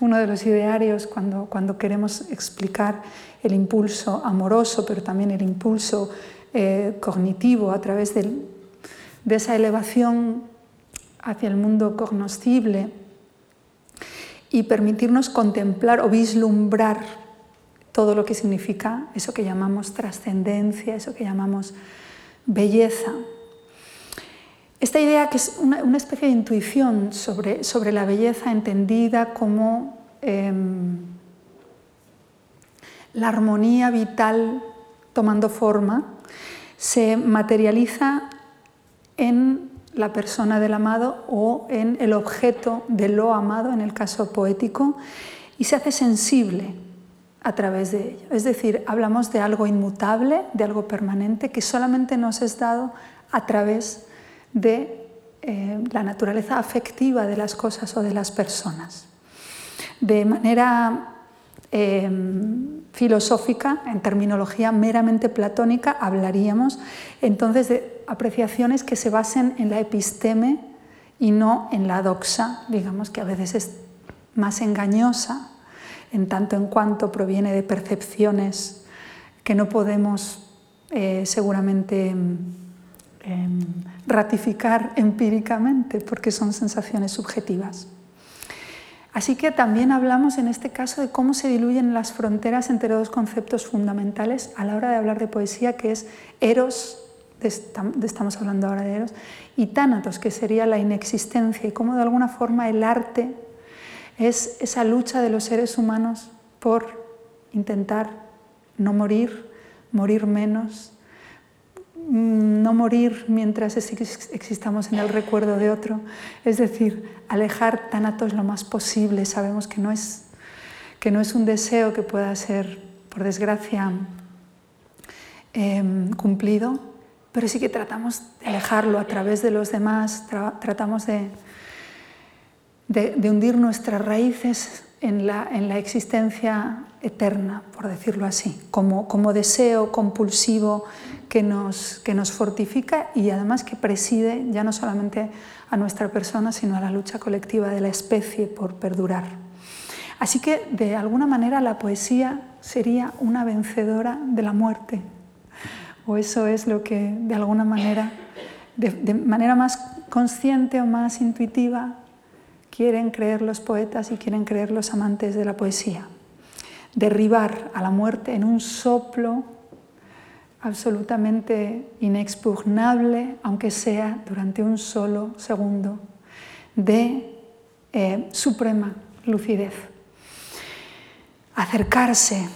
uno de los idearios cuando, cuando queremos explicar el impulso amoroso, pero también el impulso eh, cognitivo a través de, de esa elevación hacia el mundo cognoscible y permitirnos contemplar o vislumbrar todo lo que significa eso que llamamos trascendencia, eso que llamamos belleza. Esta idea que es una, especie de intuición sobre, sobre, la belleza entendida como em, la armonía vital tomando forma, se materializa en la persona del amado o en el objeto de lo amado, en el caso poético, y se hace sensible a través de ello. Es decir, hablamos de algo inmutable, de algo permanente, que solamente nos es dado a través de eh, la naturaleza afectiva de las cosas o de las personas. De manera em, filosófica, en terminología meramente platónica, hablaríamos entonces de apreciaciones que se basen en la episteme y no en la doxa, digamos que a veces es más engañosa, en tanto en cuanto proviene de percepciones que no podemos eh, seguramente em, Em, ratificar empíricamente porque son sensaciones subjetivas. Así que también hablamos en este caso de cómo se diluyen las fronteras entre dos conceptos fundamentales a la hora de hablar de poesía, que es eros, estamos hablando ahora de eros, y tánatos, que sería la inexistencia, y cómo de alguna forma el arte es esa lucha de los seres humanos por intentar no morir, morir menos, mm, no morir mientras existamos en el recuerdo de otro, es decir, alejar tanatos lo más posible. Sabemos que no es, que no es un deseo que pueda ser, por desgracia, em, cumplido, pero sí que tratamos de alejarlo a través de los demás, tratamos de, hundir nuestras raíces en la, en la, existencia eterna, por decirlo así, como, deseo compulsivo que nos fortifica y además que preside ya no solamente a nuestra persona, sino a la lucha colectiva de la especie por perdurar. Así que, de alguna manera, la poesía sería una vencedora de la muerte, o eso es lo que, de alguna manera, de, manera más consciente o más intuitiva, quieren creer los poetas y quieren creer los amantes de la poesía. Derribar a la muerte en un soplo absolutamente inexpugnable, aunque sea durante un solo segundo, de eh, suprema lucidez. Acercarse,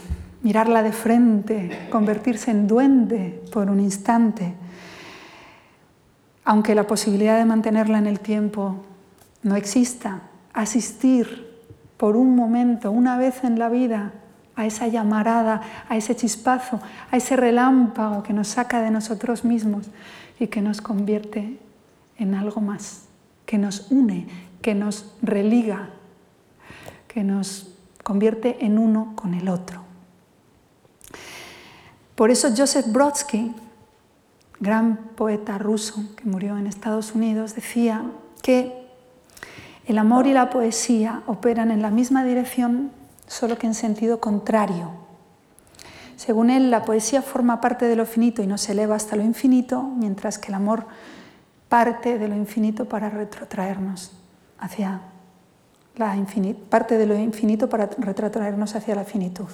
mirarla de frente, convertirse en duende por un instante, aunque la posibilidad de mantenerla en el tiempo no exista, asistir por un momento, una vez en la vida, a esa llamarada, a ese chispazo, a ese relámpago que nos saca de nosotros mismos y que nos convierte en algo más, que nos une, que nos religa, que nos convierte en uno con el otro. Por eso Joseph Brodsky, gran poeta ruso que murió en Estados Unidos, decía que el amor y la poesía operan en la misma dirección, solo que en sentido contrario. Según él, la poesía forma parte de lo finito y no se eleva hasta lo infinito, mientras que el amor parte de lo infinito para retrotraernos hacia la infinitud, parte de lo infinito para retrotraernos hacia la finitud.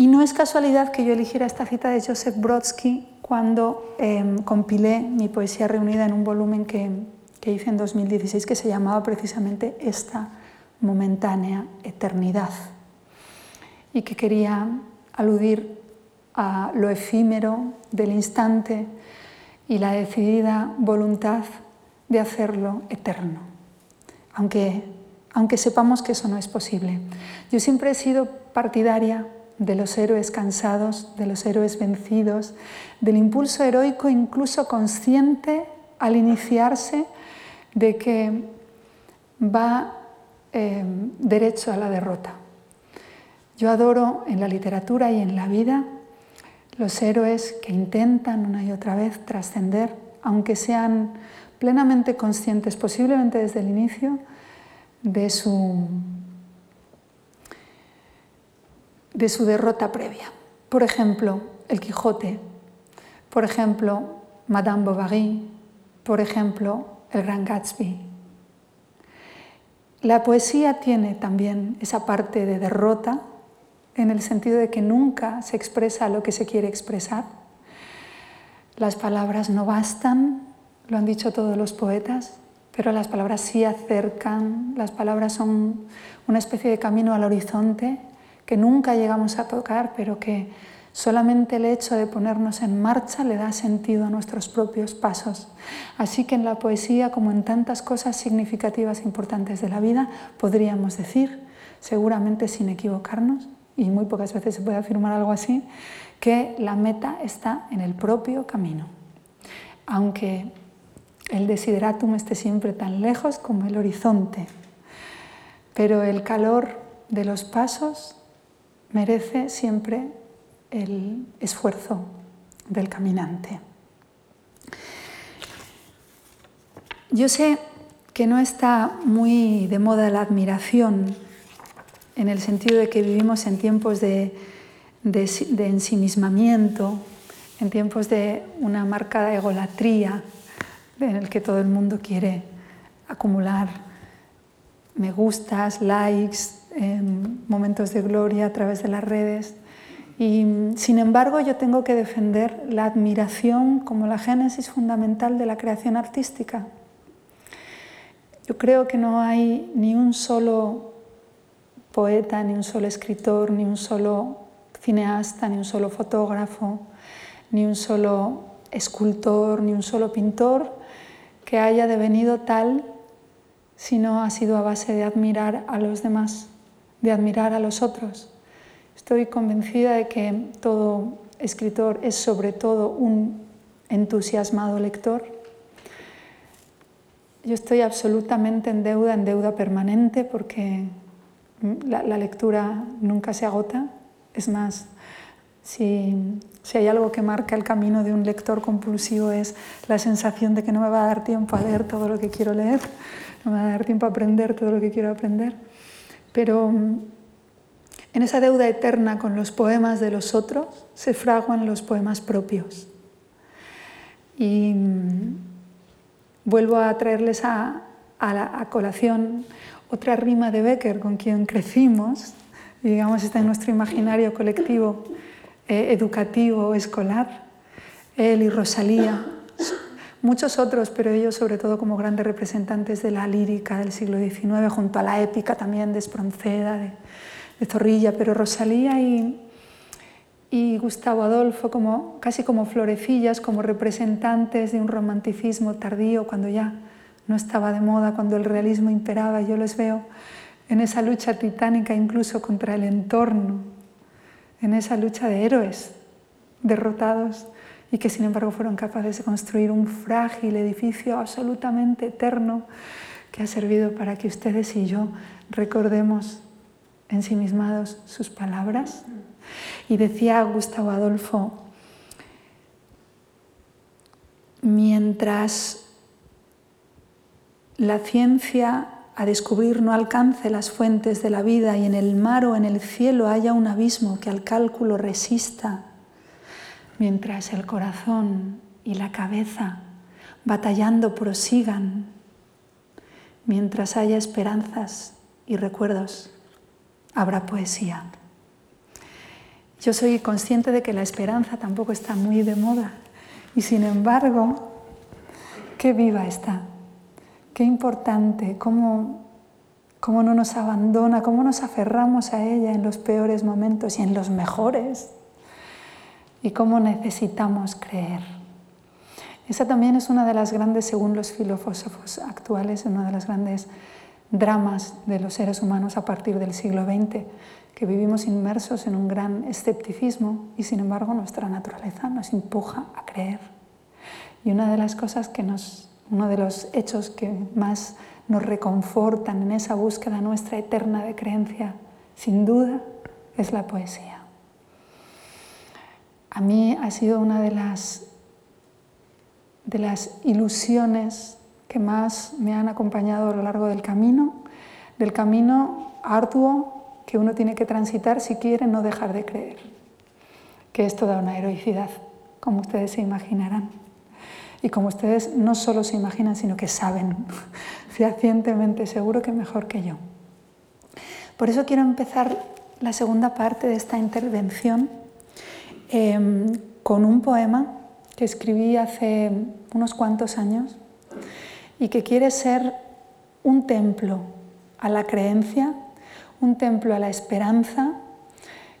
Y no es casualidad que yo eligiera esta cita de Joseph Brodsky cuando em, compilé mi poesía reunida en un volumen que que hice en 2016 que se llamaba precisamente esta momentánea eternidad y que quería aludir a lo efímero del instante y la decidida voluntad de hacerlo eterno, aunque, aunque sepamos que eso no es posible. Yo siempre he sido partidaria de los héroes cansados, de los héroes vencidos, del impulso heroico incluso consciente al iniciarse de que va eh, derecho a la derrota. Yo adoro en la literatura y en la vida los héroes que intentan una y otra vez trascender, aunque sean plenamente conscientes, posiblemente desde el inicio, de su, de su derrota previa. Por ejemplo, El Quijote, por ejemplo, Madame Bovary, por ejemplo, el gran Gatsby. La poesía tiene también esa parte de derrota en el sentido de que nunca se expresa lo que se quiere expresar. Las palabras no bastan, lo han dicho todos los poetas, pero las palabras sí acercan, las palabras son una especie de camino al horizonte que nunca llegamos a tocar, pero que Solamente el hecho de ponernos en marcha le da sentido a nuestros propios pasos. Así que en la poesía, como en tantas cosas significativas e importantes de la vida, podríamos decir, seguramente sin equivocarnos, y muy pocas veces se puede afirmar algo así, que la meta está en el propio camino. Aunque el desideratum esté siempre tan lejos como el horizonte, pero el calor de los pasos merece siempre el esfuerzo del caminante. Yo sé que no está muy de moda la admiración en el sentido de que vivimos en tiempos de, ensimismamiento, en tiempos de una marcada egolatría en el que todo el mundo quiere acumular me gustas, likes, em, momentos de gloria a través de las redes. Y sin embargo, yo tengo que defender la admiración como la génesis fundamental de la creación artística. Yo creo que no hay ni un solo poeta, ni un solo escritor, ni un solo cineasta, ni un solo fotógrafo, ni un solo escultor, ni un solo pintor que haya devenido tal si no ha sido a base de admirar a los demás, de admirar a los otros. Estoy convencida de que todo escritor es sobre todo un entusiasmado lector. Yo estoy absolutamente en deuda, en deuda permanente, porque la, lectura nunca se agota. Es más, si, si, hay algo que marca el camino de un lector compulsivo es la sensación de que no me va a dar tiempo a leer todo lo que quiero leer, no me va a dar tiempo a aprender todo lo que quiero aprender. Pero en esa deuda eterna con los poemas de los otros se fraguan los poemas propios. Y mm, vuelvo a traerles a, a, colación otra rima de Becker con quien crecimos, digamos, está en nuestro imaginario colectivo eh, educativo, escolar, él y Rosalía, muchos otros, pero ellos sobre todo como grandes representantes de la lírica del siglo XIX, junto a la épica también de Espronceda, de, Zorrilla, pero Rosalía y, y Gustavo Adolfo como, casi como florecillas, como representantes de un romanticismo tardío, cuando ya no estaba de moda, cuando el realismo imperaba, yo les veo en esa lucha titánica incluso contra el entorno, en esa lucha de héroes derrotados y que sin embargo fueron capaces de construir un frágil edificio absolutamente eterno que ha servido para que ustedes y yo recordemos ensimismados sus palabras. Y decía Gustavo Adolfo, mientras la ciencia a descubrir no alcance las fuentes de la vida y en el mar o en el cielo haya un abismo que al cálculo resista, mientras el corazón y la cabeza batallando prosigan, mientras haya esperanzas y recuerdos habrá poesía. Yo soy consciente de que la esperanza tampoco está muy de moda y sin embargo, qué viva está, qué importante, cómo, cómo no nos abandona, cómo nos aferramos a ella en los peores momentos y en los mejores y cómo necesitamos creer. Esa también es una de las grandes, según los filósofos actuales, una de las grandes dramas de los seres humanos a partir del siglo XX, que vivimos inmersos en un gran escepticismo y sin embargo nuestra naturaleza nos empuja a creer. Y una de las cosas que nos, uno de los hechos que más nos reconfortan en esa búsqueda nuestra eterna de creencia, sin duda, es la poesía. A mí ha sido una de las, de las ilusiones que más me han acompañado a lo largo del camino, del camino arduo que uno tiene que transitar si quiere no dejar de creer, que es toda una heroicidad, como ustedes se imaginarán. Y como ustedes no solo se imaginan, sino que saben fehacientemente, seguro que mejor que yo. Por eso quiero empezar la segunda parte de esta intervención em, con un poema que escribí hace unos cuantos años y que quiere ser un templo a la creencia, un templo a la esperanza,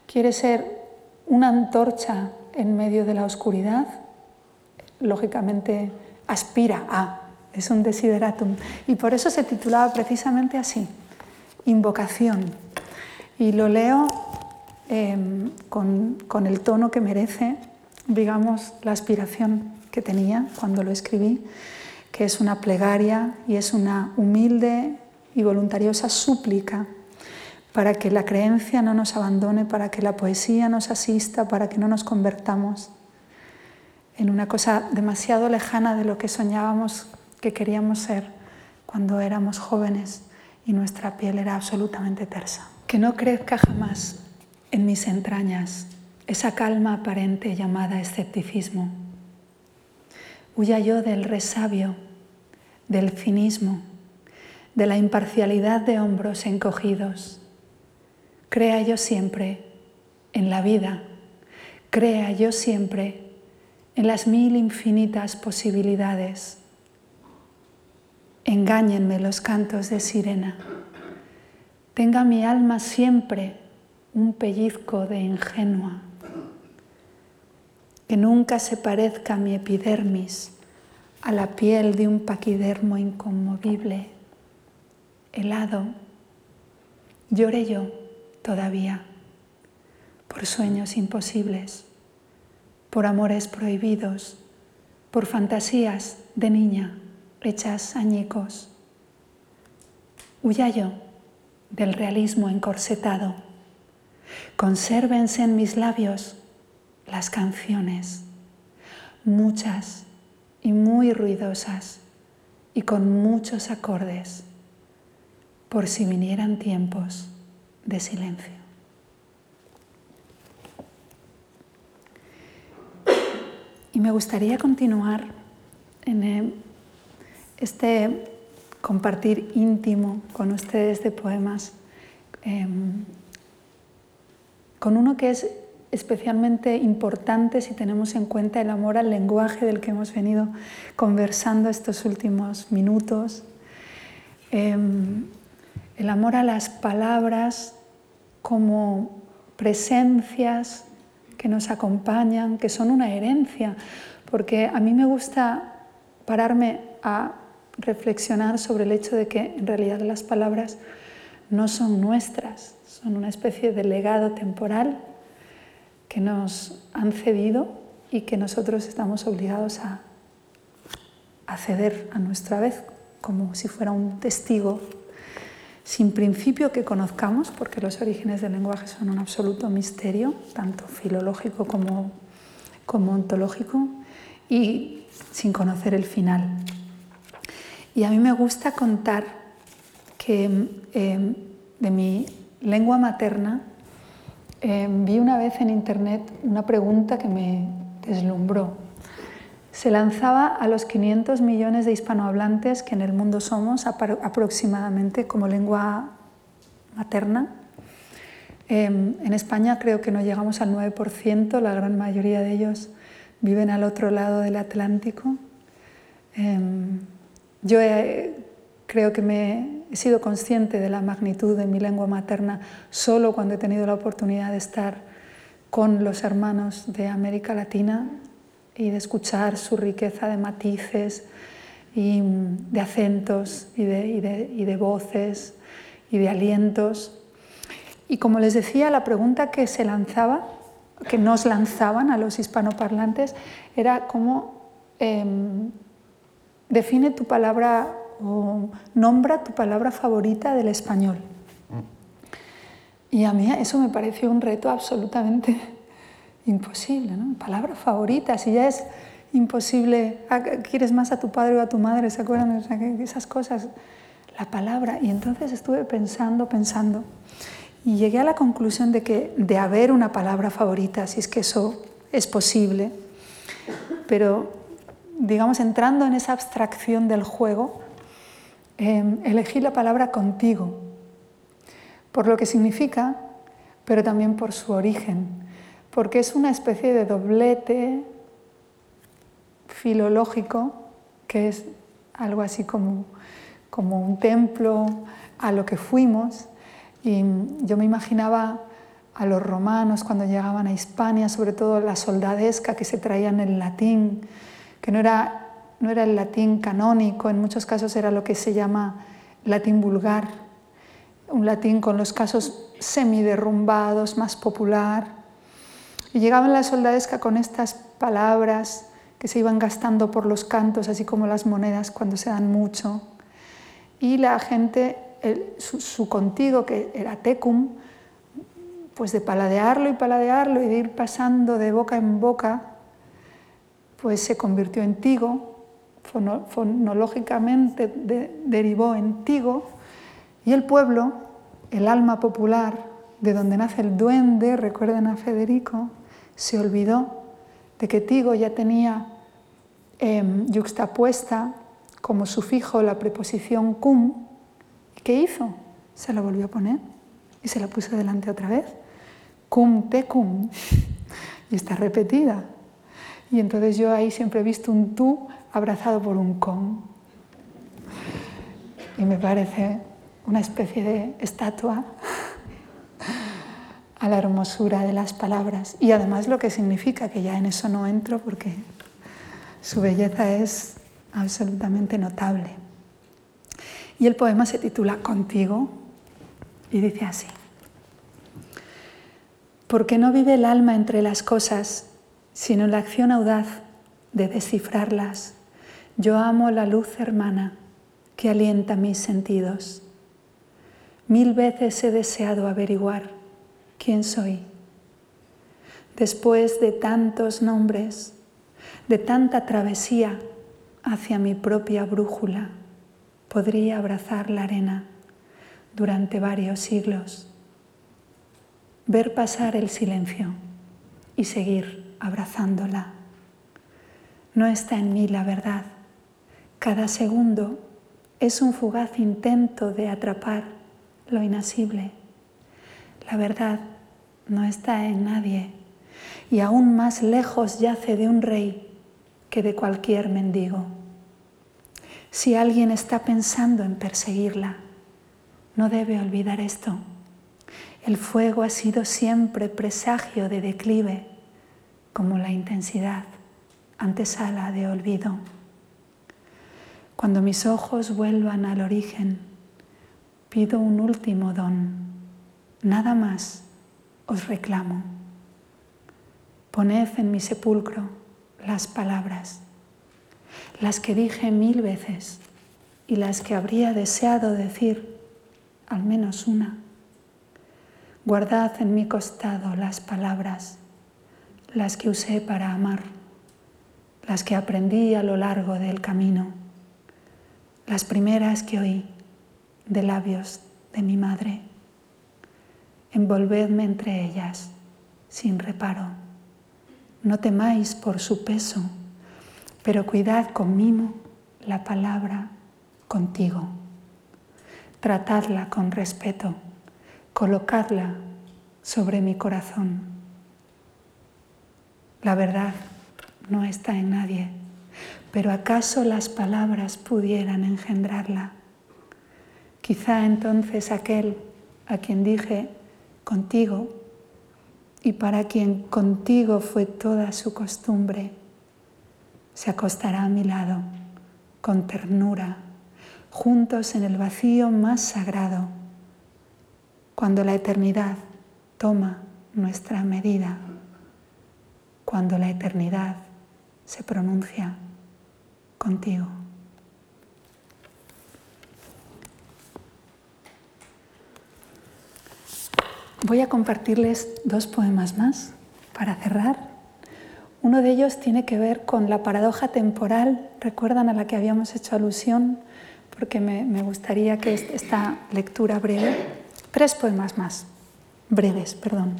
quiere ser una antorcha en medio de la oscuridad, lógicamente aspira a, es un desideratum. Y por eso se titulaba precisamente así, Invocación. Y lo leo em, con, con el tono que merece, digamos, la aspiración que tenía cuando lo escribí que es una plegaria y es una humilde y voluntariosa súplica para que la creencia no nos abandone, para que la poesía nos asista, para que no nos convertamos en una cosa demasiado lejana de lo que soñábamos que queríamos ser cuando éramos jóvenes y nuestra piel era absolutamente tersa. Que no crezca jamás en mis entrañas esa calma aparente llamada escepticismo Huya yo del resabio, del cinismo, de la imparcialidad de hombros encogidos. Crea yo siempre en la vida, crea yo siempre en las mil infinitas posibilidades. Engáñenme los cantos de sirena. Tenga mi alma siempre un pellizco de ingenua. que nunca se parezca mi epidermis a la piel de un paquidermo inconmovible, helado. Lloré yo todavía por sueños imposibles, por amores prohibidos, por fantasías de niña hechas añicos. Huya yo del realismo encorsetado. Consérvense en mis labios las canciones, muchas y muy ruidosas y con muchos acordes, por si vinieran tiempos de silencio. Y me gustaría continuar en este compartir íntimo con ustedes de poemas, em, con uno que es especialmente importante si tenemos en cuenta el amor al lenguaje del que hemos venido conversando estos últimos minutos, em, el amor a las palabras como presencias que nos acompañan, que son una herencia, porque a mí me gusta pararme a reflexionar sobre el hecho de que en realidad las palabras no son nuestras, son una especie de legado temporal que nos han cedido y que nosotros estamos obligados a, ceder a nuestra vez, como si fuera un testigo sin principio que conozcamos, porque los orígenes del lenguaje son un absoluto misterio, tanto filológico como, como ontológico, y sin conocer el final. Y a mí me gusta contar que em, de mi lengua materna em, vi una vez en internet una pregunta que me deslumbró. Se lanzaba a los 500 millones de hispanohablantes que en el mundo somos aproximadamente como lengua materna. Em, en España creo que no llegamos al 9%, la gran mayoría de ellos viven al otro lado del Atlántico. Yo creo que me he sido consciente de la magnitud de mi lengua materna solo cuando he tenido la oportunidad de estar con los hermanos de América Latina y de escuchar su riqueza de matices y de acentos y de, y de voces y de alientos. Y como les decía, la pregunta que se lanzaba, que nos lanzaban a los hispanoparlantes, era cómo em, define tu palabra o nombra tu palabra favorita del español. Y a mí eso me pareció un reto absolutamente imposible, ¿no? Palabra favorita, si ya es imposible, ah, quieres más a tu padre o a tu madre, ¿se acuerdan esas cosas? La palabra. Y entonces estuve pensando, pensando, y llegué a la conclusión de que de haber una palabra favorita, si es que eso es posible, pero digamos, entrando en esa abstracción del juego, em, elegí la palabra contigo, por lo que significa, pero también por su origen, porque es una especie de doblete filológico, que es algo así como, como un templo a lo que fuimos, y yo me imaginaba a los romanos cuando llegaban a Hispania, sobre todo la soldadesca que se traían en latín, que no era, no era el latín canónico, en muchos casos era lo que se llama latín vulgar, un latín con los casos semiderrumbados, más popular. Y llegaban la soldadesca con estas palabras que se iban gastando por los cantos, así como las monedas cuando se dan mucho. Y la gente, su, su, contigo, que era tecum, pues de paladearlo y paladearlo y de ir pasando de boca en boca, pues se convirtió en tigo, fonológicamente derivó en tigo, y el pueblo, el alma popular, de donde nace el duende, recuerden a Federico, se olvidó de que tigo ya tenía eh, yuxtapuesta como sufijo la preposición cum. ¿Y qué hizo? Se la volvió a poner y se la puso delante otra vez. Cum tecum. Y está repetida. Y entonces yo ahí siempre he visto un tú abrazado por un con. Y me parece una especie de estatua a la hermosura de las palabras y además lo que significa, que ya en eso no entro porque su belleza es absolutamente notable. Y el poema se titula Contigo y dice así. Porque no vive el alma entre las cosas, sino la acción audaz de descifrarlas. Yo amo la luz hermana que alienta mis sentidos. Mil veces he deseado averiguar quién soy. Después de tantos nombres, de tanta travesía hacia mi propia brújula, podría abrazar la arena durante varios siglos, ver pasar el silencio y seguir abrazándola. No está en mí la verdad. Cada segundo es un fugaz intento de atrapar lo inasible. La verdad no está en nadie y aún más lejos yace de un rey que de cualquier mendigo. Si alguien está pensando en perseguirla, no debe olvidar esto. El fuego ha sido siempre presagio de declive, como la intensidad, antesala de olvido. Cuando mis ojos vuelvan al origen, pido un último don. Nada más os reclamo. Poned en mi sepulcro las palabras, las que dije mil veces y las que habría deseado decir al menos una. Guardad en mi costado las palabras, las que usé para amar, las que aprendí a lo largo del camino, las primeras que oí de labios de mi madre. Envolvedme entre ellas sin reparo. No temáis por su peso, pero cuidad con mimo la palabra contigo tratadla con respeto, colocadla sobre mi corazón. La verdad no está en nadie, pero ¿acaso las palabras pudieran engendrarla? Quizá entonces aquel a quien dije contigo y para quien contigo fue toda su costumbre, se acostará a mi lado con ternura juntos en el vacío más sagrado, cuando la eternidad toma nuestra medida, cuando la eternidad se pronuncia contigo. Voy a compartirles dos poemas más para cerrar. Uno de ellos tiene que ver con la paradoja temporal, recuerdan a la que habíamos hecho alusión porque me, gustaría que esta lectura breve, tres poemas más, breves, perdón,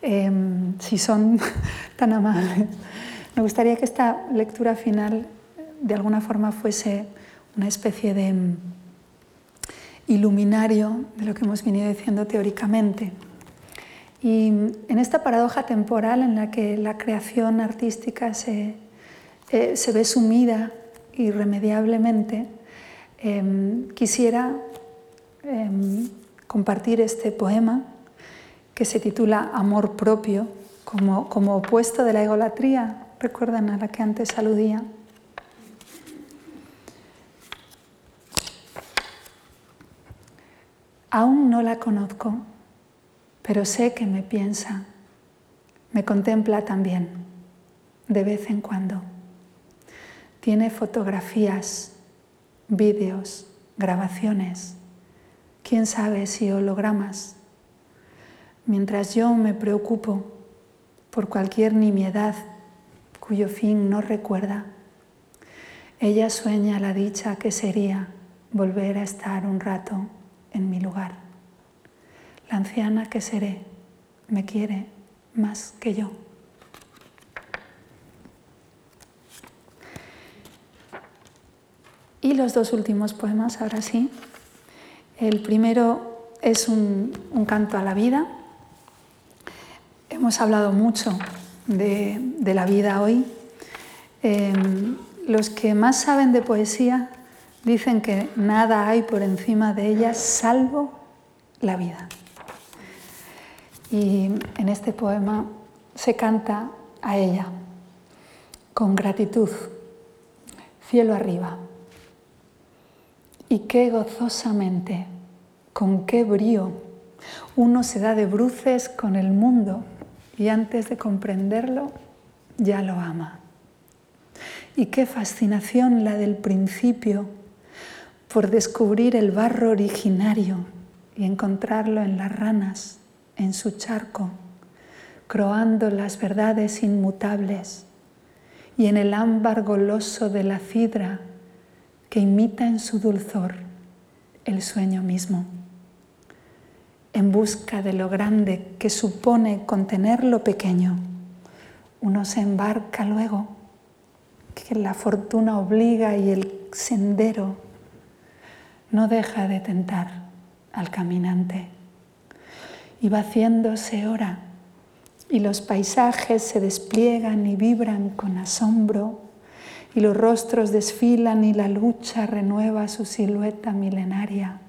em, si son tan amables, me gustaría que esta lectura final de alguna forma fuese una especie de em, iluminario de lo que hemos venido diciendo teóricamente. Y en esta paradoja temporal en la que la creación artística se, eh, se ve sumida irremediablemente, Em, quisiera em, compartir este poema que se titula Amor propio, como, como opuesto de la egolatría, recuerdan a la que antes aludía. Aún no la conozco, pero sé que me piensa, me contempla también, de vez en cuando. Tiene fotografías vídeos, grabaciones, quién sabe si hologramas. Mientras yo me preocupo por cualquier nimiedad cuyo fin no recuerda, ella sueña la dicha que sería volver a estar un rato en mi lugar. La anciana que seré me quiere más que yo. Y los dos últimos poemas, ahora sí. El primero es un, canto a la vida. Hemos hablado mucho de, la vida hoy. Em, los que más saben de poesía dicen que nada hay por encima de ella salvo la vida. Y en este poema se canta a ella con gratitud, cielo arriba. Y qué gozosamente, con qué brío, uno se da de bruces con el mundo y antes de comprenderlo ya lo ama. Y qué fascinación la del principio por descubrir el barro originario y encontrarlo en las ranas, en su charco, croando las verdades inmutables y en el ámbar goloso de la cidra que imita en su dulzor el sueño mismo. En busca de lo grande que supone contener lo pequeño, uno se embarca luego, que la fortuna obliga y el sendero no deja de tentar al caminante. Y va haciéndose hora y los paisajes se despliegan y vibran con asombro y los rostros desfilan y la lucha renueva su silueta milenaria.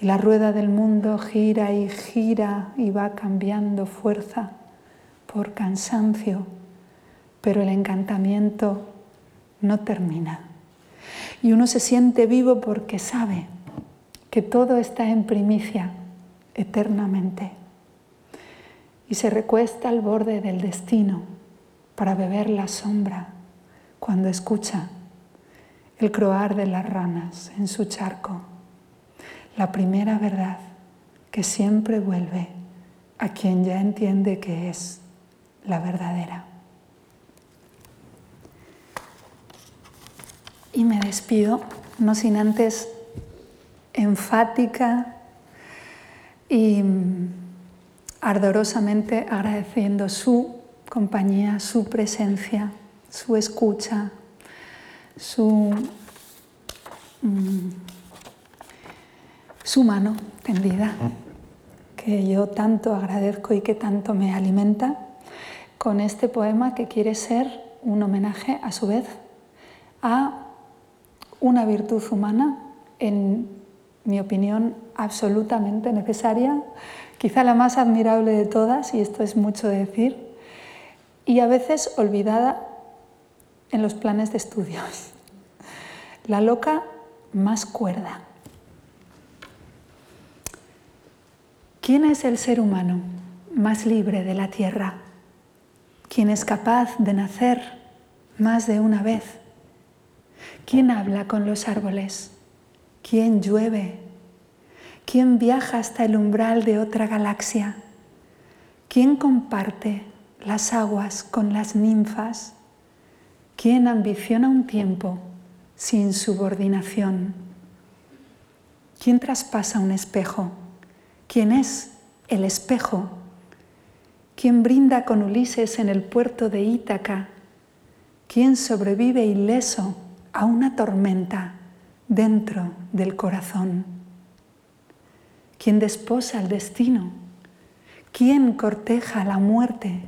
Y la rueda del mundo gira y gira y va cambiando fuerza por cansancio, pero el encantamiento no termina. Y uno se siente vivo porque sabe que todo está en primicia eternamente y se recuesta al borde del destino para beber la sombra cuando escucha el croar de las ranas en su charco, la primera verdad que siempre vuelve a quien ya entiende que es la verdadera. Y me despido, no sin antes enfática y ardorosamente agradeciendo su compañía, su presencia, su escucha, su, mm, su mano tendida, que yo tanto agradezco y que tanto me alimenta, con este poema que quiere ser un homenaje a su vez a una virtud humana, en mi opinión, absolutamente necesaria quizá la más admirable de todas, y esto es mucho decir, y a veces olvidada en los planes de estudios. La loca más cuerda. ¿Quién es el ser humano más libre de la tierra? ¿Quién es capaz de nacer más de una vez? ¿Quién habla con los árboles? ¿Quién llueve ¿Quién viaja hasta el umbral de otra galaxia? ¿Quién comparte las aguas con las ninfas? ¿Quién ambiciona un tiempo sin subordinación? ¿Quién traspasa un espejo? ¿Quién es el espejo? ¿Quién brinda con Ulises en el puerto de Ítaca? ¿Quién sobrevive ileso a una tormenta dentro del corazón? ¿Quién desposa el destino? ¿Quién corteja la muerte?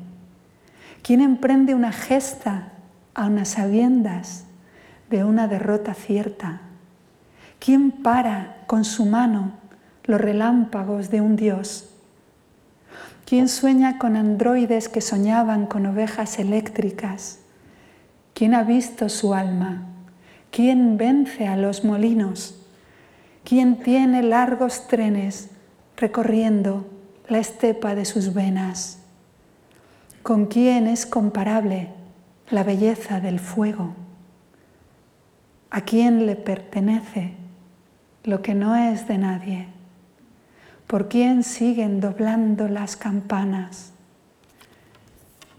¿Quién emprende una gesta a unas sabiendas de una derrota cierta? ¿Quién para con su mano los relámpagos de un dios? ¿Quién sueña con androides que soñaban con ovejas eléctricas? ¿Quién ha visto su alma? ¿Quién vence a los molinos? ¿Quién tiene largos trenes recorriendo la estepa de sus venas? ¿Con quién es comparable la belleza del fuego? ¿A quién le pertenece lo que no es de nadie? ¿Por quién siguen doblando las campanas?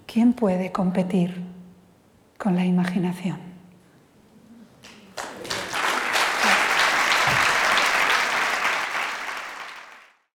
¿Quién puede competir con la imaginación?